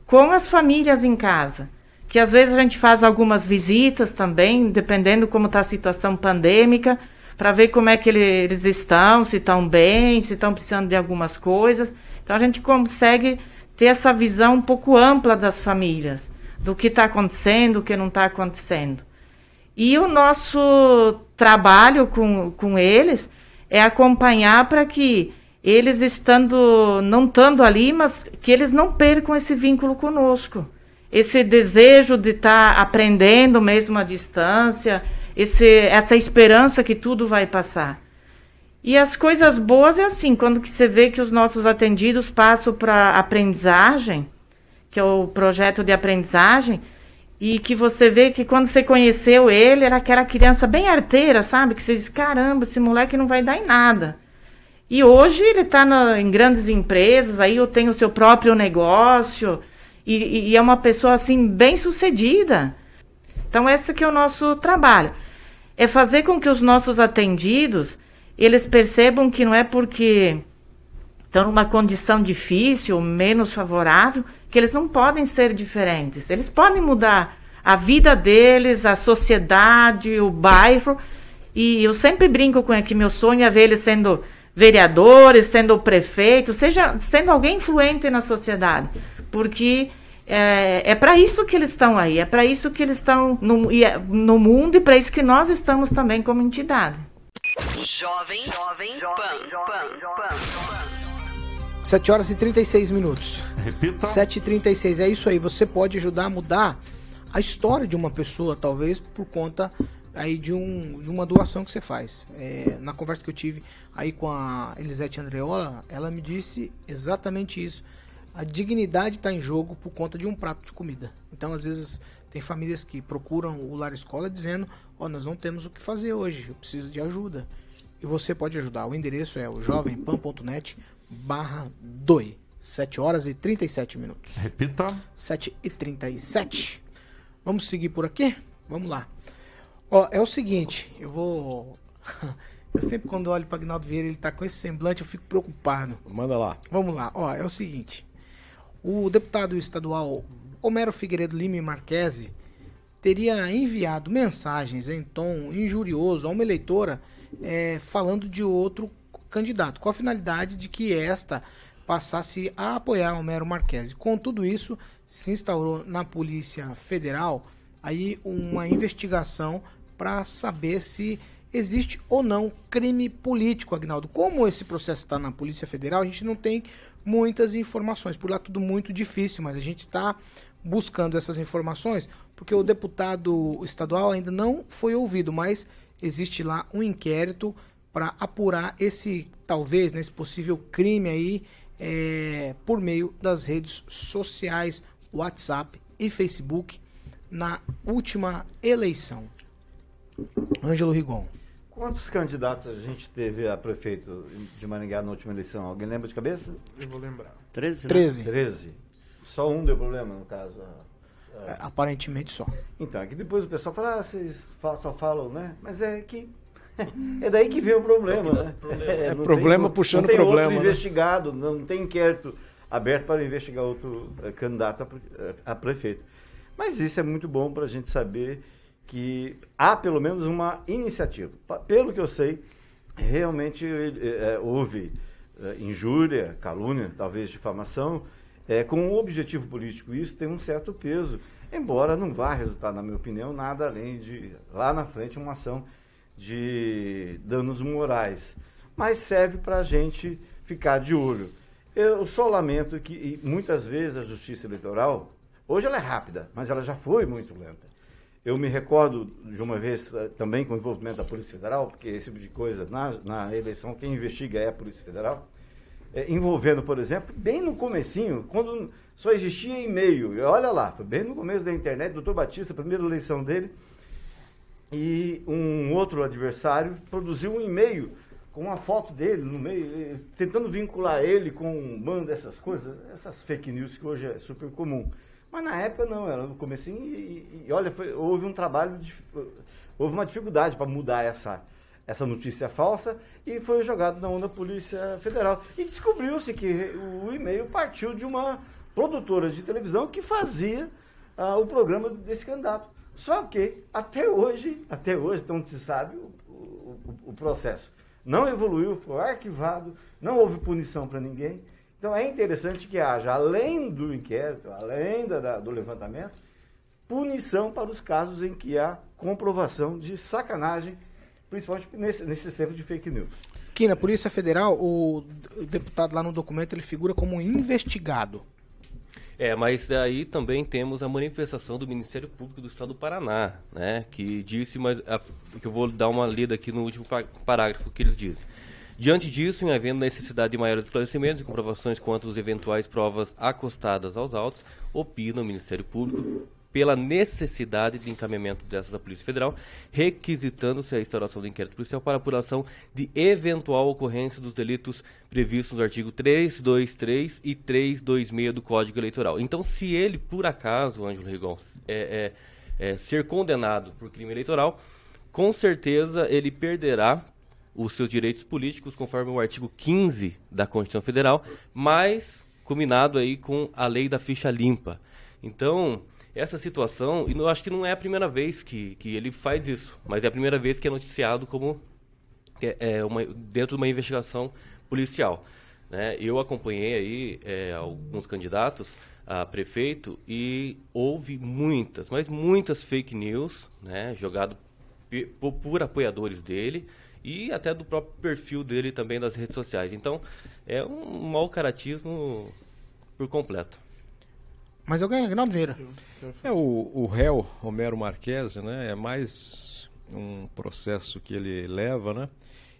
com as famílias em casa. Que às vezes a gente faz algumas visitas também, dependendo como está a situação pandêmica para ver como é que eles estão, se estão bem, se estão precisando de algumas coisas. Então a gente consegue ter essa visão um pouco ampla das famílias, do que está acontecendo, o que não está acontecendo. E o nosso trabalho com, com eles é acompanhar para que eles estando, não estando ali, mas que eles não percam esse vínculo conosco. Esse desejo de estar tá aprendendo mesmo à distância, esse, essa esperança que tudo vai passar. E as coisas boas é assim, quando que você vê que os nossos atendidos passam para aprendizagem, que é o projeto de aprendizagem, e que você vê que quando você conheceu ele, era aquela criança bem arteira, sabe? Que você diz, caramba, esse moleque não vai dar em nada. E hoje ele está em grandes empresas, aí eu tenho o seu próprio negócio, e, e é uma pessoa assim bem sucedida. Então esse que é o nosso trabalho, é fazer com que os nossos atendidos eles percebam que não é porque estão numa condição difícil, menos favorável, que eles não podem ser diferentes. Eles podem mudar a vida deles, a sociedade, o bairro. E eu sempre brinco com que meu sonho é ver eles sendo vereadores, sendo prefeito, seja sendo alguém influente na sociedade, porque é, é para isso que eles estão aí, é para isso que eles estão no, é, no mundo e para isso que nós estamos também como entidade. Jovem, jovem, pan, pan, pan. 7 horas e 36 minutos. Repita. 7 e 36 é isso aí. Você pode ajudar a mudar a história de uma pessoa, talvez por conta aí de, um, de uma doação que você faz. É, na conversa que eu tive aí com a Elisete Andreola, ela me disse exatamente isso a dignidade está em jogo por conta de um prato de comida. Então, às vezes, tem famílias que procuram o lar escola dizendo: Ó, oh, nós não temos o que fazer hoje, eu preciso de ajuda. E você pode ajudar. O endereço é o jovempan.net barra 2. 7 horas e 37 minutos. Repita. 7 e 37. Vamos seguir por aqui? Vamos lá. Ó, é o seguinte, eu vou. Eu sempre quando olho para Agnaldo Vieira, ele tá com esse semblante, eu fico preocupado. Manda lá. Vamos lá, ó, é o seguinte. O deputado estadual Homero Figueiredo Lima Marquese teria enviado mensagens em tom injurioso a uma eleitora eh, falando de outro candidato, com a finalidade de que esta passasse a apoiar Homero Marquese. Com tudo isso, se instaurou na Polícia Federal aí uma investigação para saber se existe ou não crime político, Agnaldo. Como esse processo está na Polícia Federal, a gente não tem muitas informações. Por lá tudo muito difícil, mas a gente está buscando essas informações porque o deputado estadual ainda não foi ouvido, mas existe lá um inquérito para apurar esse talvez nesse possível crime aí é, por meio das redes sociais, WhatsApp e Facebook na última eleição. Ângelo Rigon. Quantos candidatos a gente teve a prefeito de Maringá na última eleição? Alguém lembra de cabeça? Eu vou lembrar. 13, né? 13. 13. Só um deu problema, no caso. É, aparentemente só. Então, é que depois o pessoal fala, ah, vocês só falam, né? Mas é que. É daí que vem o problema, né? É não problema tem- puxando não tem problema, Outro né? investigado, não tem inquérito aberto para investigar outro eh, candidato a, eh, a prefeito. Mas isso é muito bom para a gente saber que há pelo menos uma iniciativa. Pelo que eu sei, realmente eh, houve eh, injúria, calúnia, talvez difamação, eh, com um objetivo político. Isso tem um certo peso, embora não vá resultar, na minha opinião, nada além de, lá na frente, uma ação de danos morais. Mas serve para a gente ficar de olho. Eu só lamento que muitas vezes a justiça eleitoral, hoje ela é rápida, mas ela já foi muito lenta. Eu me recordo de uma vez eh, também com o envolvimento da Polícia Federal, porque esse tipo de coisa, na, na eleição, quem investiga é a Polícia Federal, eh, envolvendo, por exemplo, bem no comecinho, quando só existia e-mail. Olha lá, foi bem no começo da internet, doutor Batista, primeira eleição dele, e um outro adversário produziu um e-mail com uma foto dele no meio, eh, tentando vincular ele com um bando dessas coisas, essas fake news que hoje é super comum. Mas na época não, era no comecinho e, e- e olha, foi- houve um trabalho, de, houve uma dificuldade para mudar essa, essa notícia falsa e foi jogado na onda da Polícia Federal. E descobriu-se que o e-mail partiu de uma produtora de televisão que fazia ah, o programa desse candidato. Só que até hoje, até hoje, então se sabe o, o- o processo. Não evoluiu, foi arquivado, não houve punição para ninguém. Então é interessante que haja, além do inquérito, além da- da- do levantamento, punição para os casos em que há comprovação de sacanagem, principalmente nesse, nesse tempo de fake news. Aqui na Polícia Federal, o deputado lá no documento ele figura como investigado. É, mas aí também temos a manifestação do Ministério Público do Estado do Paraná, né, que disse, mas a- que eu vou dar uma lida aqui no último pa- parágrafo que eles dizem. Diante disso, em havendo necessidade de maiores esclarecimentos e comprovações quanto às eventuais provas acostadas aos autos, opina o Ministério Público pela necessidade de encaminhamento dessas à Polícia Federal, requisitando-se a instauração do inquérito policial para apuração de eventual ocorrência dos delitos previstos no artigo 323 e 326 do Código Eleitoral. Então, se ele, por acaso, Ângelo Rigon, é, é, é, ser condenado por crime eleitoral, com certeza ele perderá os seus direitos políticos conforme o artigo 15 da Constituição Federal, mas combinado aí com a lei da ficha limpa. Então, essa situação, e eu acho que não é a primeira vez que, que ele faz isso, mas é a primeira vez que é noticiado como é, é uma, dentro de uma investigação policial. Né? Eu acompanhei aí é, alguns candidatos a prefeito e houve muitas, mas muitas fake news, né, jogado por, por apoiadores dele e até do próprio perfil dele também nas redes sociais. Então, é um mau caratismo por completo. Mas eu ganhei, Agnaldo Vieira. É, o, o réu, Homero Marques, né, é mais um processo que ele leva, né?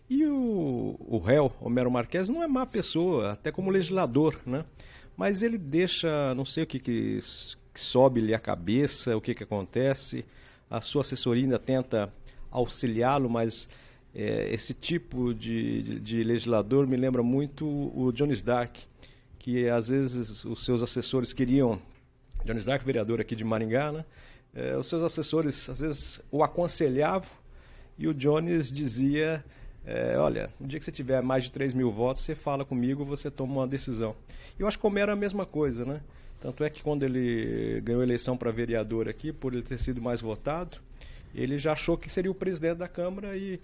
E o, o réu, Homero Marques, não é má pessoa, até como legislador, né? Mas ele deixa, não sei o que, que, que sobe-lhe a cabeça, o que, que acontece. A sua assessoria ainda tenta auxiliá-lo, mas É, esse tipo de, de, de, legislador me lembra muito o Johnny Stark, que às vezes os seus assessores queriam. Johnny Stark, vereador aqui de Maringá, né? É, os seus assessores às vezes o aconselhavam e o Jones dizia: é, Olha, no dia que você tiver mais de 3 mil votos, você fala comigo, você toma uma decisão. Eu acho que o Homero é a mesma coisa, né? Tanto é que quando ele ganhou eleição para vereador aqui, por ele ter sido mais votado, ele já achou que seria o presidente da Câmara e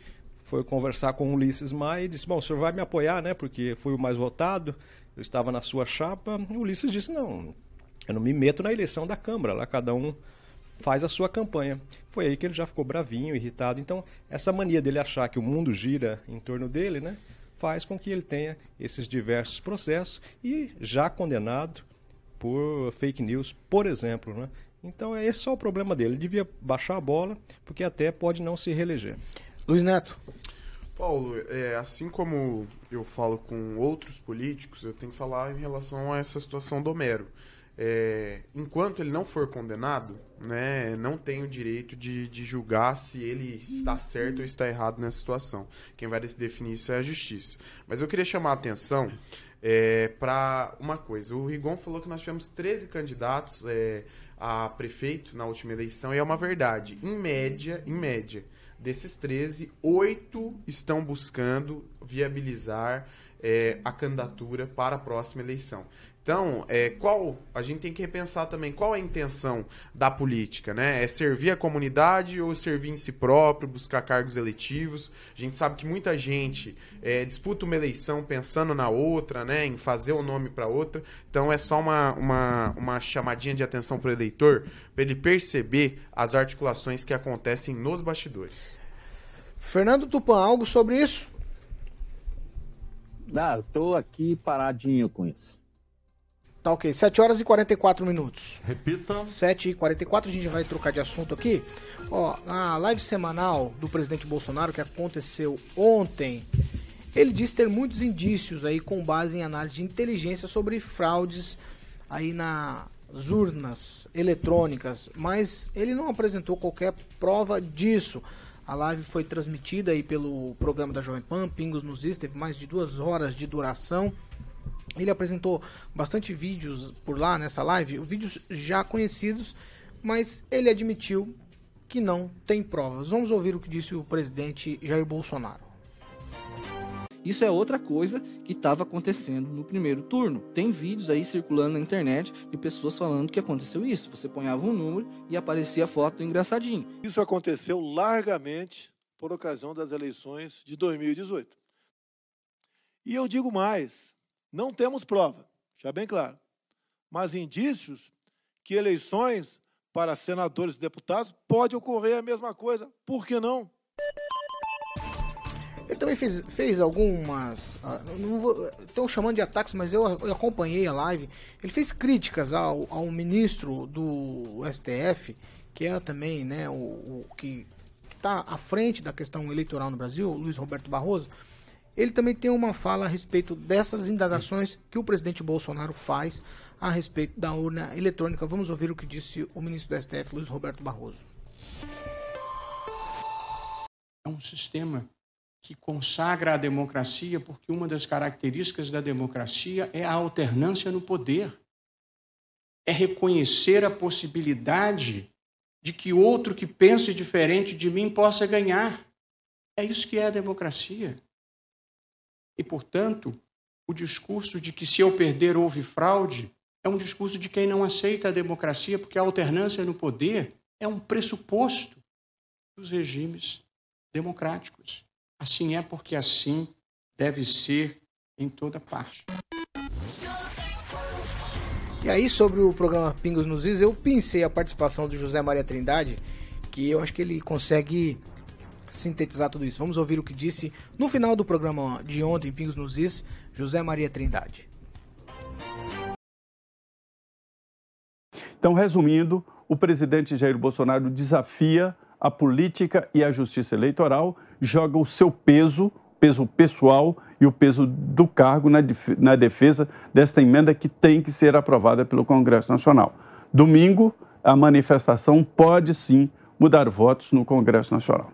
foi conversar com o Ulisses Maia e disse: Bom, o senhor vai me apoiar, né? Porque fui o mais votado, eu estava na sua chapa. O Ulisses disse: Não, eu não me meto na eleição da Câmara, lá cada um faz a sua campanha. Foi aí que ele já ficou bravinho, irritado. Então, essa mania dele achar que o mundo gira em torno dele, né? Faz com que ele tenha esses diversos processos e já condenado por fake news, por exemplo, né? Então, é esse só o problema dele. Ele devia baixar a bola, porque até pode não se reeleger. Luiz Neto. Paulo, é, assim como eu falo com outros políticos, eu tenho que falar em relação a essa situação do Homero. É, enquanto ele não for condenado, né, não tem o direito de, de, julgar se ele está certo ou está errado nessa situação. Quem vai definir isso é a justiça. Mas eu queria chamar a atenção é, para uma coisa. O Rigon falou que nós tivemos 13 candidatos é, a prefeito na última eleição, e é uma verdade. Em média, em média, Desses 13, oito estão buscando viabilizar é, a candidatura para a próxima eleição. Então, é, qual a gente tem que repensar também qual é a intenção da política, né? É servir a comunidade ou servir em si próprio, buscar cargos eletivos? A gente sabe que muita gente é, disputa uma eleição pensando na outra, né? Em fazer o nome para outra. Então, é só uma, uma, uma chamadinha de atenção para o eleitor, para ele perceber as articulações que acontecem nos bastidores. Fernando Tupan, algo sobre isso? Ah, estou aqui paradinho com isso. Tá ok. 7 horas e 44 minutos. Repita. 7 e 44 a gente vai trocar de assunto aqui. Ó, na live semanal do presidente Bolsonaro que aconteceu ontem, ele disse ter muitos indícios aí com base em análise de inteligência sobre fraudes aí nas urnas eletrônicas, mas ele não apresentou qualquer prova disso. A live foi transmitida aí pelo programa da Jovem Pan, Pingos nos Is, teve mais de duas horas de duração. Ele apresentou bastante vídeos por lá nessa live, vídeos já conhecidos, mas ele admitiu que não tem provas. Vamos ouvir o que disse o presidente Jair Bolsonaro. Isso é outra coisa que estava acontecendo no primeiro turno. Tem vídeos aí circulando na internet de pessoas falando que aconteceu isso. Você ponhava um número e aparecia a foto do engraçadinho. Isso aconteceu largamente por ocasião das eleições de 2018. E eu digo mais: não temos prova, já bem claro, mas indícios que eleições para senadores e deputados pode ocorrer a mesma coisa. Por que não? Ele também fez, fez algumas. Estão chamando de ataques, mas eu, eu, acompanhei a live. Ele fez críticas ao, ao ministro do STF, que é também né, o, o que está à frente da questão eleitoral no Brasil, Luiz Roberto Barroso ele também tem uma fala a respeito dessas indagações que o presidente Bolsonaro faz a respeito da urna eletrônica. Vamos ouvir o que disse o ministro do STF, Luiz Roberto Barroso. É um sistema que consagra a democracia, porque uma das características da democracia é a alternância no poder. É reconhecer a possibilidade de que outro que pense diferente de mim possa ganhar. É isso que é a democracia. E, portanto, o discurso de que se eu perder houve fraude é um discurso de quem não aceita a democracia, porque a alternância no poder é um pressuposto dos regimes democráticos. Assim é porque assim deve ser em toda parte. E aí, sobre o programa Pingos nos Is, eu pensei a participação do José Maria Trindade, que eu acho que ele consegue sintetizar tudo isso. Vamos ouvir o que disse no final do programa de ontem, Pingos nos Is, José Maria Trindade. Então, resumindo, o presidente Jair Bolsonaro desafia a política e a justiça eleitoral, joga o seu peso, peso pessoal e o peso do cargo na defesa desta emenda que tem que ser aprovada pelo Congresso Nacional. Domingo, a manifestação pode sim mudar votos no Congresso Nacional.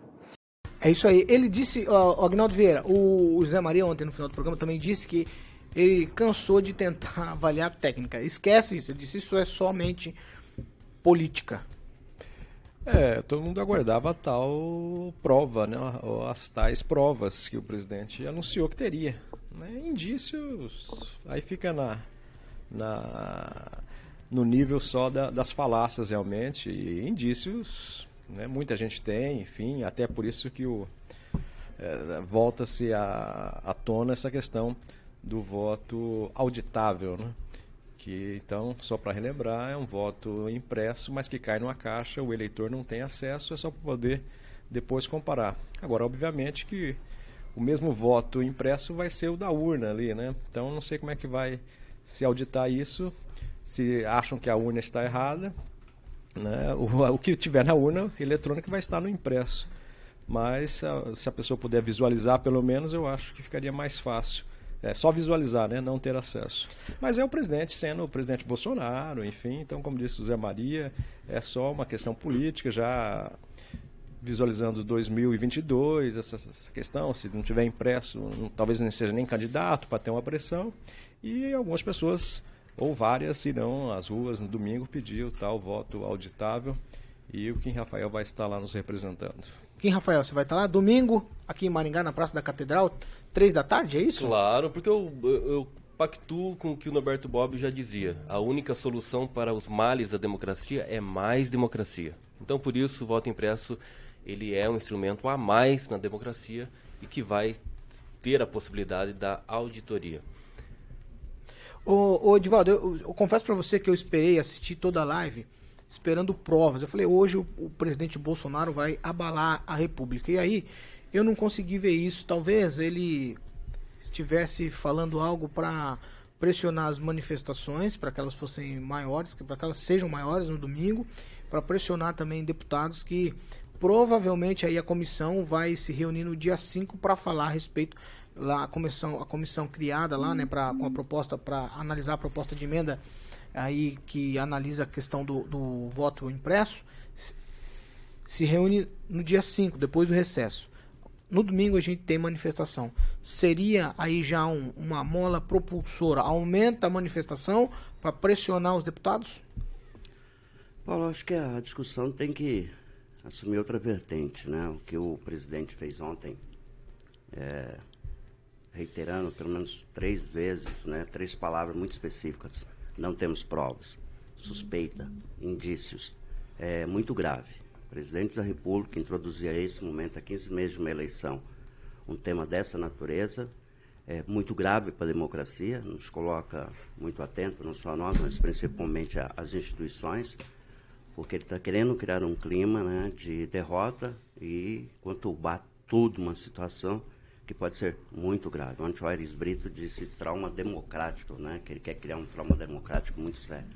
É isso aí. Ele disse, ó, Agnaldo Vieira, o, o Zé Maria ontem no final do programa também disse que ele cansou de tentar avaliar a técnica. Esquece isso. Ele disse isso é somente política. É, todo mundo aguardava a tal prova, né? As tais provas que o presidente anunciou que teria. Né? Indícios, aí fica na, na, no nível só da, das falácias realmente, e indícios né? muita gente tem, enfim, até por isso que o, é, volta-se à, tona essa questão do voto auditável, né? que então, só para relembrar, é um voto impresso, mas que cai numa caixa, o eleitor não tem acesso, é só para poder depois comparar. Agora, obviamente que o mesmo voto impresso vai ser o da urna ali, né? Então, não sei como é que vai se auditar isso, se acham que a urna está errada, né? o, o que tiver na urna eletrônica vai estar no impresso. Mas se a pessoa puder visualizar, pelo menos, eu acho que ficaria mais fácil é só visualizar, né? Não ter acesso. Mas é o presidente sendo o presidente Bolsonaro, enfim. Então, como disse o Zé Maria, é só uma questão política, já visualizando 2022, essa, essa questão, se não tiver impresso, não, talvez nem seja nem candidato para ter uma pressão. E algumas pessoas, ou várias, irão às ruas no domingo pedir o tal voto auditável. E o Kim Rafael vai estar lá nos representando. Kim Rafael, você vai estar lá domingo, aqui em Maringá, na Praça da Catedral, Três da tarde, é isso? Claro, porque eu, eu, eu pactuo com o que o Norberto Bobbio já dizia. A única solução para os males da democracia é mais democracia. Então, por isso, o voto impresso ele é um instrumento a mais na democracia e que vai ter a possibilidade da auditoria. Ô, ô Edivaldo, eu, eu confesso para você que eu esperei assistir toda a live esperando provas. Eu falei, hoje o, o presidente Bolsonaro vai abalar a República. E aí eu não consegui ver isso. Talvez ele estivesse falando algo para pressionar as manifestações, para que elas fossem maiores, para que elas sejam maiores no domingo, para pressionar também deputados que provavelmente aí a comissão vai se reunir no dia 5 para falar a respeito lá a comissão a comissão criada lá, né, para com a proposta para analisar a proposta de emenda aí que analisa a questão do, do voto impresso se reúne no dia 5, depois do recesso. No domingo a gente tem manifestação. Seria aí já um, uma mola propulsora? Aumenta a manifestação para pressionar os deputados? Paulo, acho que a discussão tem que assumir outra vertente, né? O que o presidente fez ontem, é, reiterando pelo menos três vezes, né? Três palavras muito específicas. Não temos provas, suspeita, indícios. É muito grave presidente da República introduzir a esse momento, a 15 meses de uma eleição, um tema dessa natureza, é muito grave para a democracia, nos coloca muito atento, não só nós, mas principalmente as instituições, porque ele está querendo criar um clima né, de derrota e conturbar tudo uma situação que pode ser muito grave. O Aires Brito disse trauma democrático, né, que ele quer criar um trauma democrático muito sério.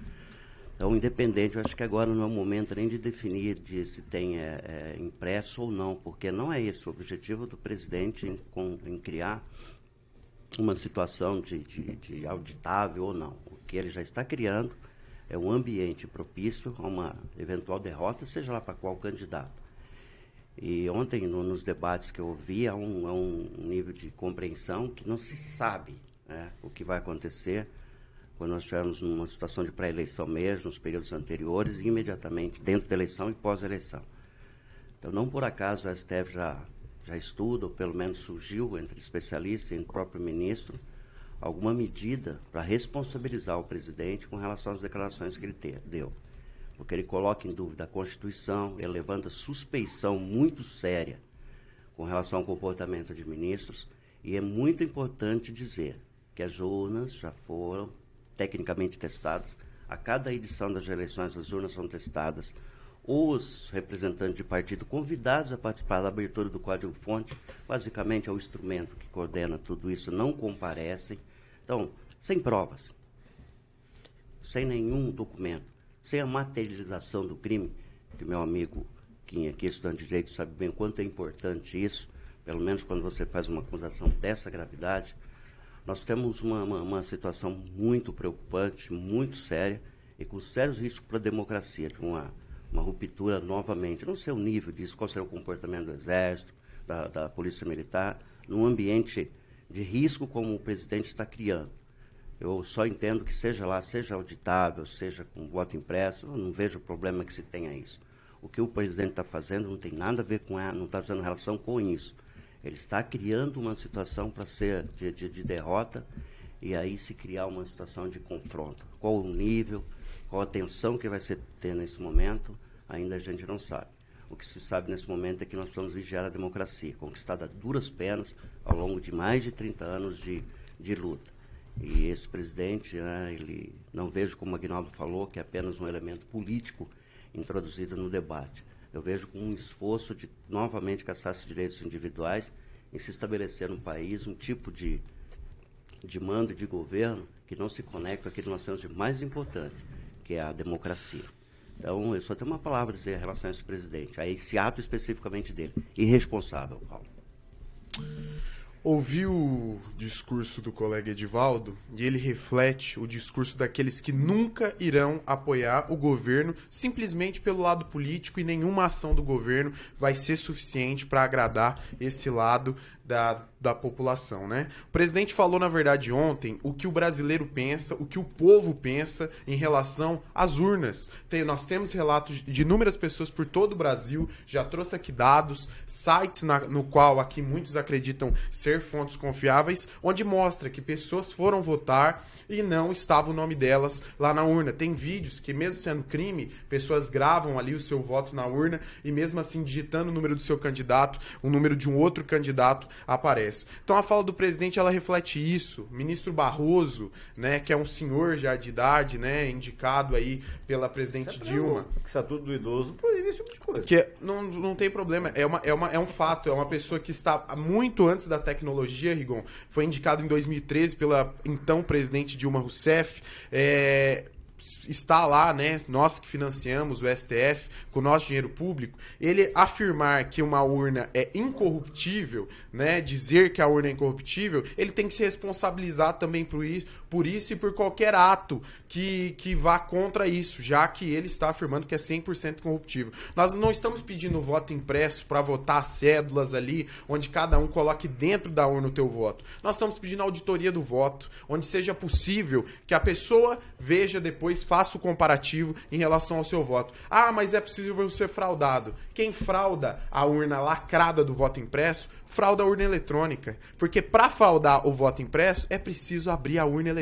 Então, independente, eu acho que agora não é o momento nem de definir de se tem é, é, impresso ou não, porque não é esse o objetivo do presidente em, com, em criar uma situação de, de, de, auditável ou não. O que ele já está criando é um ambiente propício a uma eventual derrota, seja lá para qual candidato. E ontem, no, nos debates que eu ouvi, há um, há um nível de compreensão que não se sabe né, o que vai acontecer quando nós estivermos numa situação de pré-eleição mesmo, nos períodos anteriores, e imediatamente dentro da eleição e pós-eleição. Então, não por acaso o STF já, já estuda, ou pelo menos surgiu entre especialistas e entre o próprio ministro, alguma medida para responsabilizar o presidente com relação às declarações que ele te, deu. Porque ele coloca em dúvida a Constituição, ele levanta suspeição muito séria com relação ao comportamento de ministros, e é muito importante dizer que as urnas já foram tecnicamente testadas. A cada edição das eleições, as urnas são testadas. Os representantes de partido convidados a participar da abertura do código-fonte, basicamente é o instrumento que coordena tudo isso, não comparecem. Então, sem provas, sem nenhum documento, sem a materialização do crime, que meu amigo Kim aqui, estudante de direito, sabe bem quanto é importante isso, pelo menos quando você faz uma acusação dessa gravidade, nós temos uma, uma, uma situação muito preocupante, muito séria e com sérios riscos para a democracia, de uma, uma ruptura novamente. Não sei o nível disso, qual será o comportamento do Exército, da, da Polícia Militar num ambiente de risco como o presidente está criando. Eu só entendo que seja lá, seja auditável, seja com voto impresso, não vejo problema que se tenha isso. O que o presidente está fazendo não tem nada a ver com ela, não está fazendo relação com isso. Ele está criando uma situação para ser de, de, de derrota e aí se criar uma situação de confronto. Qual o nível, qual a tensão que vai ser ter nesse momento, ainda a gente não sabe. O que se sabe nesse momento é que nós precisamos vigiar a democracia, conquistada a duras penas ao longo de mais de 30 anos de, de luta. E esse presidente, né, ele não vejo, como o Agnaldo falou, que é apenas um elemento político introduzido no debate. Eu vejo como um esforço de novamente caçar esses direitos individuais em se estabelecer no país um tipo de, de mando e de governo que não se conecta com aquilo que nós temos de mais importante, que é a democracia. Então, eu só tenho uma palavra a dizer em relação a esse presidente, a esse ato especificamente dele. Irresponsável, Paulo. Ouvi o discurso do colega Edivaldo e ele reflete o discurso daqueles que nunca irão apoiar o governo simplesmente pelo lado político e nenhuma ação do governo vai ser suficiente para agradar esse lado da, da população, né? O presidente falou, na verdade, ontem o que o brasileiro pensa, o que o povo pensa em relação às urnas. Tem, nós temos relatos de inúmeras pessoas por todo o Brasil, já trouxe aqui dados, sites na, no qual aqui muitos acreditam ser fontes confiáveis, onde mostra que pessoas foram votar e não estava o nome delas lá na urna. Tem vídeos que, mesmo sendo crime, pessoas gravam ali o seu voto na urna e mesmo assim digitando o número do seu candidato, o número de um outro candidato aparece. Então a fala do presidente ela reflete isso. Ministro Barroso, né, que é um senhor já de idade, né, indicado aí pela presidente Sempre Dilma. O estatuto do idoso proíbe esse tipo de coisa. Que é- não, não tem problema, é, uma, é, uma, é um fato, é uma pessoa que está muito antes da tecnologia, Rigon. Foi indicado em 2013 pela então presidente Dilma Rousseff. É, está lá, né, nós que financiamos o STF com o nosso dinheiro público, ele afirmar que uma urna é incorruptível, né, dizer que a urna é incorruptível, ele tem que se responsabilizar também por isso, por isso e por qualquer ato que, que vá contra isso, já que ele está afirmando que é 100% corruptível. Nós não estamos pedindo voto impresso para votar cédulas ali, onde cada um coloque dentro da urna o teu voto. Nós estamos pedindo auditoria do voto, onde seja possível que a pessoa veja depois, faça o comparativo em relação ao seu voto. Ah, mas é possível ser fraudado. Quem frauda a urna lacrada do voto impresso, frauda a urna eletrônica. Porque para fraudar o voto impresso, é preciso abrir a urna eletrônica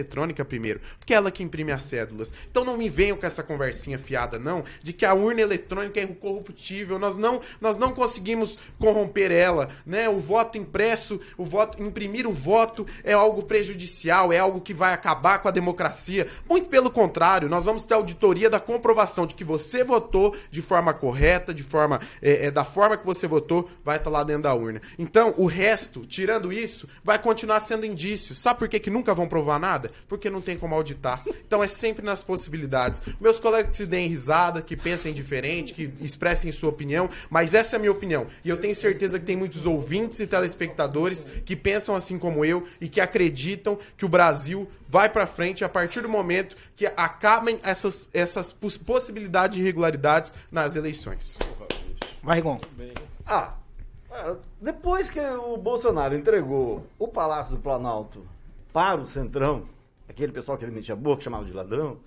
primeiro. Porque é ela que imprime as cédulas. Então não me venham com essa conversinha fiada, não, de que a urna eletrônica é incorruptível. Nós não, nós não conseguimos corromper ela. Né? O voto impresso, o voto, imprimir o voto é algo prejudicial, é algo que vai acabar com a democracia. Muito pelo contrário, nós vamos ter auditoria da comprovação de que você votou de forma correta, de forma é, é, da forma que você votou, vai estar lá dentro da urna. Então, o resto, tirando isso, vai continuar sendo indício. Sabe por que, que nunca vão provar nada? Porque não tem como auditar. Então é sempre nas possibilidades. Meus colegas que se deem risada, que pensem diferente, que expressem sua opinião, mas essa é a minha opinião. E eu tenho certeza que tem muitos ouvintes e telespectadores que pensam assim como eu e que acreditam que o Brasil vai para frente a partir do momento que acabem essas, essas poss- possibilidades de irregularidades nas eleições. Vai, Rigon. Ah, ah, depois que o Bolsonaro entregou o Palácio do Planalto para o Centrão, aquele pessoal que ele metia a boca, chamava de ladrão,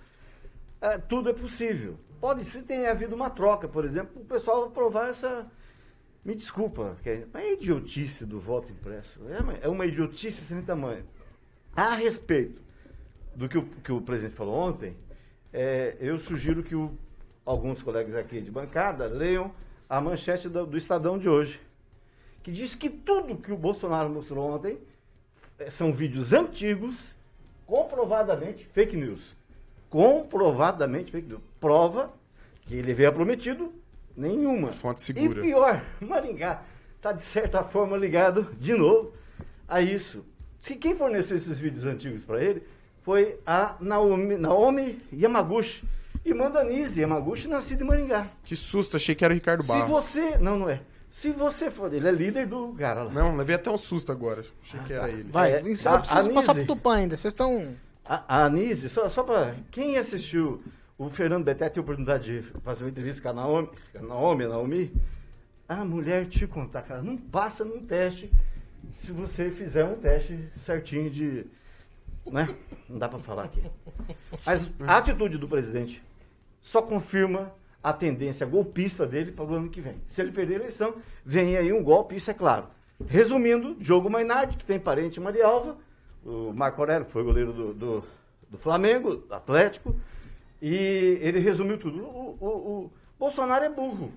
é, tudo é possível. Pode ser ter havido uma troca, por exemplo, o pessoal aprovar essa. Me desculpa, que é é idiotice do voto impresso. É uma, é uma idiotice sem tamanho. A respeito do que o, que o presidente falou ontem, é, eu sugiro que o- alguns colegas aqui de bancada leiam a manchete do, do Estadão de hoje, que diz que tudo que o Bolsonaro mostrou ontem eh, são vídeos antigos, comprovadamente fake news. Comprovadamente fake news. Prova que ele veio prometido nenhuma. Fonte segura. E pior, Maringá está de certa forma ligado de novo a isso. Se quem forneceu esses vídeos antigos para ele foi a Naomi, Naomi Yamaguchi, irmã da Nise Yamaguchi, nascida em Maringá. Que susto, achei que era o Ricardo Se Barros. você. Não, não é. Se você for. Ele é líder do cara lá. Não, levei até um susto agora. Achei que era ele. Vai, É, eu a- preciso a passar pro Tupã ainda. Vocês estão. A, a Anise, só, só para. Quem assistiu o Fernando Betete teve a oportunidade de fazer uma entrevista com a Naomi, Naomi, a Naomi a mulher te contar, cara, não passa num teste se você fizer um teste certinho de. Né? Não dá pra falar aqui. Mas a atitude do presidente só confirma a tendência golpista dele para o ano que vem. Se ele perder a eleição, vem aí um golpe, isso é claro. Resumindo, Diogo Mainardi, que tem parente em Marialva, o Marco Aurélio, que foi goleiro do, do, do Flamengo, Atlético, e ele resumiu tudo. O, o, o Bolsonaro é burro.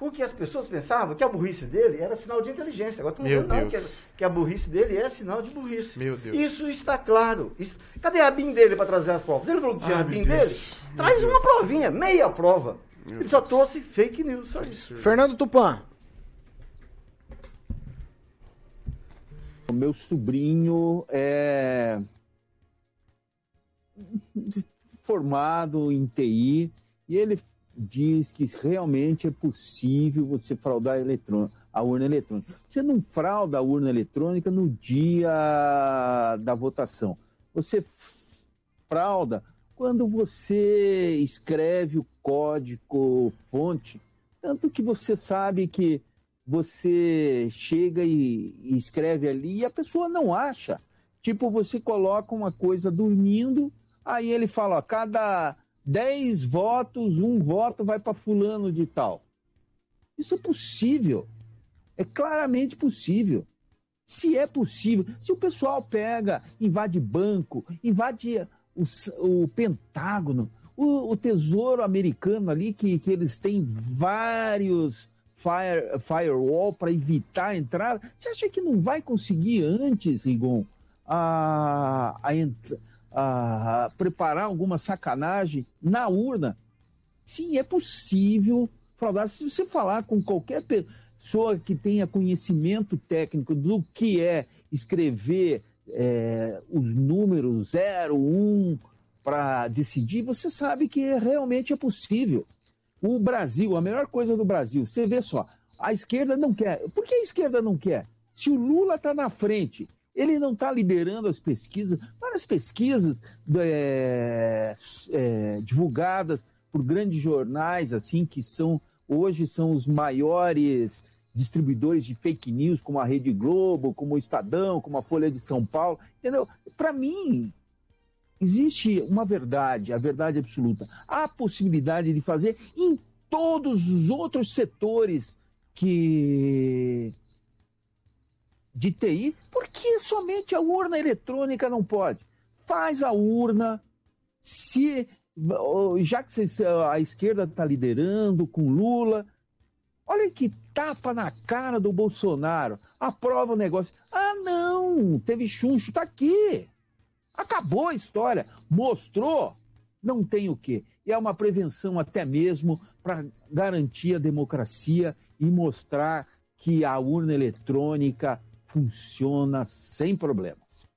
Porque as pessoas pensavam que a burrice dele era sinal de inteligência. Agora Meu vendo não, que, Deus. que a burrice dele é sinal de burrice. Meu Deus. Isso está claro. Isso- Cadê a BIM dele para trazer as provas? Ele falou que tinha Ai, a BIM dele? Meu Traz uma Deus. provinha, meia prova. Meu Ele só trouxe fake news, só isso. Fernando Tupan. O meu sobrinho é formado em TI e ele diz que realmente é possível você fraudar a, urna eletrônica. Você não frauda a urna eletrônica no dia da votação. Você frauda quando você escreve o código fonte, tanto que você sabe que você chega e escreve ali e a pessoa não acha. Tipo, você coloca uma coisa dormindo, aí ele fala, ó, cada 10 votos, um voto vai para fulano de tal. Isso é possível. É claramente possível. Se é possível, se o pessoal pega, invade banco, invade o, o Pentágono, o, o Tesouro Americano ali, que, que eles têm vários fire, firewall para evitar a entrada, você acha que não vai conseguir antes, Rigon, a, a, entra- a preparar alguma sacanagem na urna? Sim, é possível fraudar. Se você falar com qualquer pessoa que tenha conhecimento técnico do que é escrever é, os números 0, 1 para decidir, você sabe que realmente é possível. O Brasil, a melhor coisa do Brasil, você vê só, a esquerda não quer. Por que a esquerda não quer? Se o Lula está na frente, ele não está liderando as pesquisas, várias pesquisas é, é, divulgadas por grandes jornais, assim, que são hoje são os maiores distribuidores de fake news, como a Rede Globo, como o Estadão, como a Folha de São Paulo, entendeu? Para mim, existe uma verdade, a verdade absoluta. Há possibilidade de fazer em todos os outros setores que de TI, por que somente a urna eletrônica não pode? Faz a urna, se já que vocês- a esquerda está liderando com Lula, olha que tapa na cara do Bolsonaro, aprova o negócio. Ah, não, teve chuncho, tá aqui. Acabou a história. Mostrou? Não tem o quê. E é uma prevenção até mesmo para garantir a democracia e mostrar que a urna eletrônica funciona sem problemas.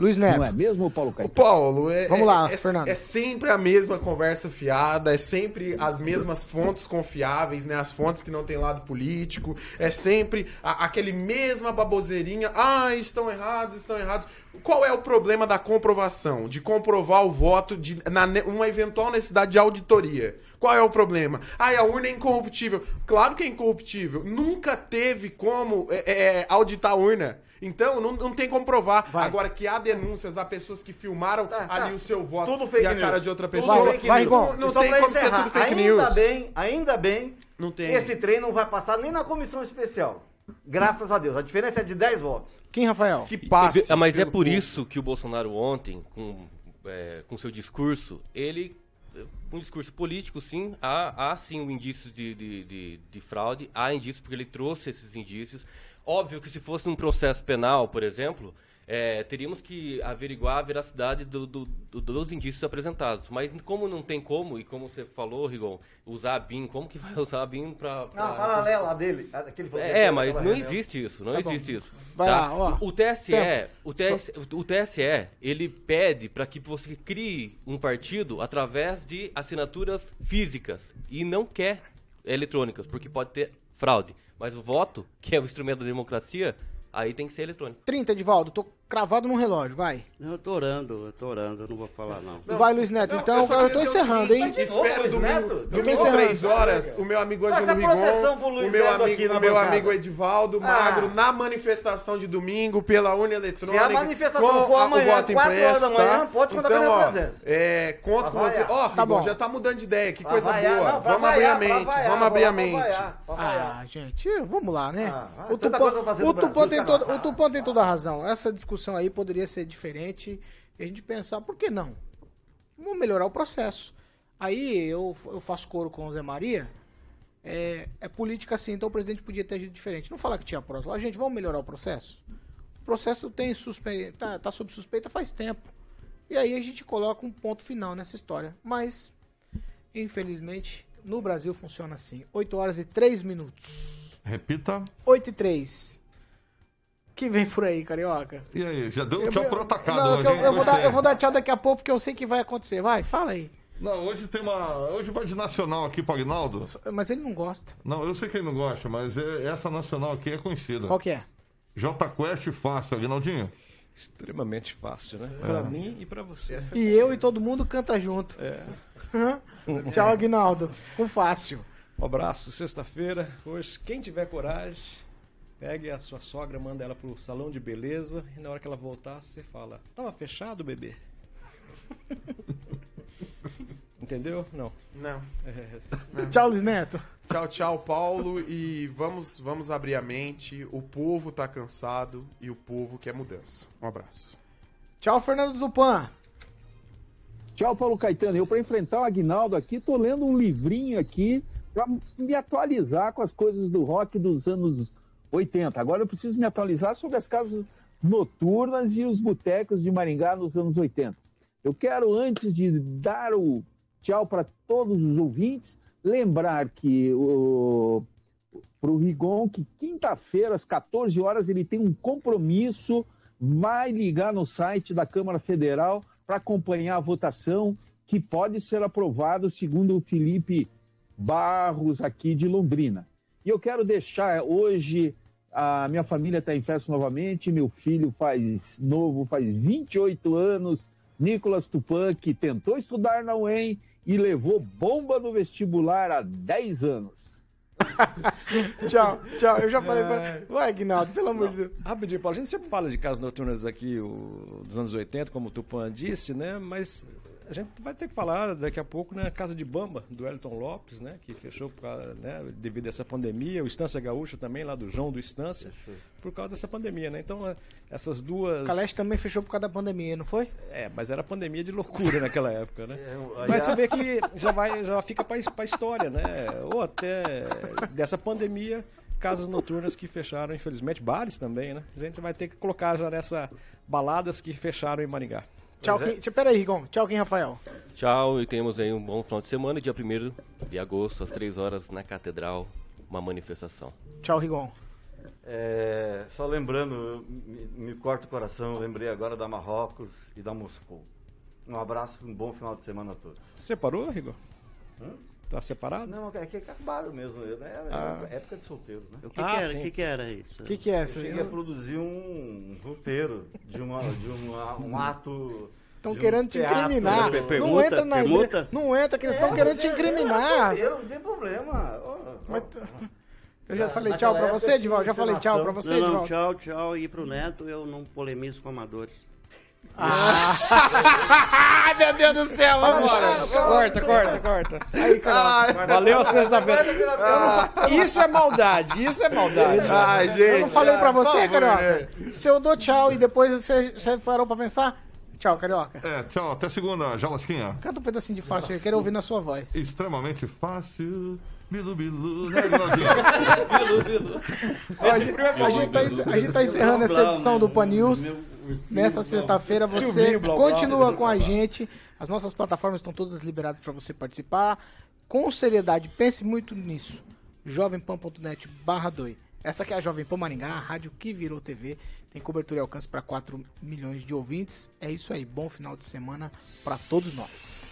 Luiz Neto. Não é mesmo, Paulo Caetano? Paulo, é, Vamos é- lá, é, Fernando. é sempre a mesma conversa fiada, é sempre as mesmas fontes confiáveis, né? As fontes que não tem lado político, é sempre a- aquele mesma baboseirinha. Ah, estão errados, estão errados. Qual é o problema da comprovação? De comprovar o voto de, na uma eventual necessidade de auditoria? Qual é o problema? Ah, a urna é incorruptível. Claro que é incorruptível. Nunca teve como é, é, auditar a urna. Então, não, não tem como provar. Agora que há denúncias, há pessoas que filmaram ali o seu voto Tá, Tudo fake e a news. cara de outra Tudo pessoa. fake não, news. não, não tem como ser encerrar, tudo fake ainda news. Bem, ainda bem Não tem. que esse trem não vai passar nem na comissão especial. Graças a Deus. A diferença é de 10 votos. Quem, Rafael? Que Ah, mas é por isso que o Bolsonaro ontem, com, é, com seu discurso, ele. Um discurso político, sim, há, há sim um indício de, de, de, de fraude, há indícios porque ele trouxe esses indícios. Óbvio que se fosse um processo penal, por exemplo, é, teríamos que averiguar a veracidade do- do- do- dos indícios apresentados. Mas como não tem como, e como você falou, Rigon, usar a BIM, como que vai usar a BIM para... Não, paralela a dele. Aquele foi- É, mas não existe isso, não Tá bom. existe isso. Vai tá? lá, ó. O o TSE, Tempo. o TSE, o TSE, ele pede para que você crie um partido através de assinaturas físicas e não quer eletrônicas, porque pode ter fraude. Mas o voto, que é o instrumento da democracia, aí tem que ser eletrônico. 30, Edivaldo. Tô cravado num relógio, vai. Eu tô orando, eu tô orando, eu não vou falar não. vai, Luiz Neto. então, só eu, queria tô encerrando, hein? Espero Luiz domingo, Neto? Eu domingo encerrando. três horas, o meu amigo Angelo Rigon, o meu Neto amigo, o meu bancada. amigo Edivaldo Ah. Magro, na manifestação de domingo pela urna eletrônica. Se a manifestação com for amanhã, o voto quatro horas impresso, da manhã, tá? pode contar então, com a minha ó, presença. É, conto com Pra você. Ó, Tá Rigon, bom. já tá mudando de ideia, que coisa boa. não, vamos abrir a mente, vamos abrir a mente. Ah, gente, vamos lá, né? ah, o Tupã tem toda a razão. Essa discussão aí poderia ser diferente e a gente pensar, por que não? Vamos melhorar o processo. Aí eu, eu faço coro com o Zé Maria. É, é política assim, então o presidente podia ter agido diferente. Não falar que tinha próximo. A gente, vamos melhorar o processo? O processo tem suspe... tá, tá sob suspeita faz tempo. E aí a gente coloca um ponto final nessa história. Mas, infelizmente, no Brasil funciona assim. 8 horas e 3 minutos. Repita. 8 e 3. Que vem por aí, carioca? E aí, já deu Eu- tchau pro atacado Não, hoje, eu, eu vou dar, eu vou dar tchau daqui a pouco porque eu sei que vai acontecer. Vai, fala aí. Não, hoje tem uma. Hoje vai de nacional aqui pro Agnaldo. Mas ele não gosta. Não, eu sei que ele não gosta, mas é- essa nacional aqui é conhecida. Qual que é? J Quest fácil, Agnaldinho. Extremamente fácil, né? É. Pra mim e pra você. E eu e todo mundo canta junto. É. Tchau, Aguinaldo. Com fácil. Um abraço, sexta-feira. Hoje, quem tiver coragem, pegue a sua sogra, manda ela pro salão de beleza e na hora que ela voltar, você fala: Tava fechado, bebê? Entendeu? Não. Não. É. Tchau, Luiz Neto. Tchau, tchau, Paulo. E vamos, vamos abrir a mente. O povo tá cansado e o povo quer mudança. Um abraço. Tchau, Fernando Tupan. Tchau, Paulo Caetano. Eu, para enfrentar o Aguinaldo aqui, tô lendo um livrinho aqui para me atualizar com as coisas do rock dos anos 80. Agora eu preciso me atualizar sobre as casas noturnas e os botecos de Maringá nos anos 80. Eu quero, antes de dar o tchau para todos os ouvintes, lembrar que para o Rigon que quinta-feira, às 14 horas, ele tem um compromisso, vai ligar no site da Câmara Federal para acompanhar a votação, que pode ser aprovado, segundo o Felipe Barros, aqui de Londrina. E eu quero deixar hoje, a minha família está em festa novamente, meu filho faz novo, faz 28 anos, Nicolas Tupan, que tentou estudar na UEM e levou bomba no vestibular há 10 anos. tchau, tchau. Eu já falei pra. Vai, Aguinaldo, pelo amor de Deus. Rapidinho, Paulo, a gente sempre fala de casas noturnas aqui o- dos anos 80, como o Tupan disse, né? Mas a gente vai ter que falar daqui a pouco na Casa de Bamba, do Elton Lopes, né? Que fechou por causa, né, devido a essa pandemia. O Estância Gaúcha também, lá do João do Estância, por causa dessa pandemia, né? Então, eh, essas duas... O Caleste também fechou por causa da pandemia, não foi? É, mas era pandemia de loucura naquela época, né? aí Mas você vê que já, vai, já fica para a história, né? Ou até dessa pandemia, casas noturnas que fecharam, infelizmente, bares também, né? A gente vai ter que colocar já nessa baladas que fecharam em Maringá. Tchau, Pois é. Aí, Rigon. Tchau, Kim Rafael. Tchau e temos aí um bom final de semana. Dia 1 de agosto, às 3 horas, na Catedral, uma manifestação. Tchau, Rigon. É, só lembrando, me, me corta o coração, lembrei agora da Marrocos e da Moscou. Um abraço, um bom final de semana a todos. Separou, Rigor? Hã? Tá separado? Não, é que acabaram mesmo. Né? Era Ah. época de solteiro, né? O que, que era? O que, que era isso? O que, que é Eu cheguei a produzir um roteiro de, uma, de uma, um ato. Estão de um querendo te teatro. incriminar. Per- não permuta, entra na permuta? Não entra, que eles estão É, querendo te é- incriminar. era solteiro, Não tem problema. Mas-. Eu já falei tchau pra época você, Edivaldo. Já falei tchau pra você, Edivaldo. tchau, tchau. E pro Neto, eu não polemizo com amadores. Ai, meu Deus do céu, vamos embora. Corta, corta, corta. Aí. Valeu a sexta-feira. Isso é maldade, isso é maldade. Ai, gente. Eu não falei pra você, Carioca. Se eu dou tchau e depois você, você parou pra pensar? Tchau, Carioca. É, tchau, até segunda, Jalasquinha. Canta um pedacinho de fácil, eu quero ouvir na sua voz. Extremamente fácil. Bilu, bilu, né, Agnaldinho? Ó, a, gente, a gente tá, a gente tá encerrando essa edição do Pan News. Nessa sexta-feira você continua com a gente. As nossas plataformas estão todas liberadas para você participar. Com seriedade, pense muito nisso. jovempan.net barra 2. Essa aqui é a Jovem Pan Maringá, a rádio que virou TV. Tem cobertura e alcance para 4 milhões de ouvintes. É isso aí. Bom final de semana para todos nós.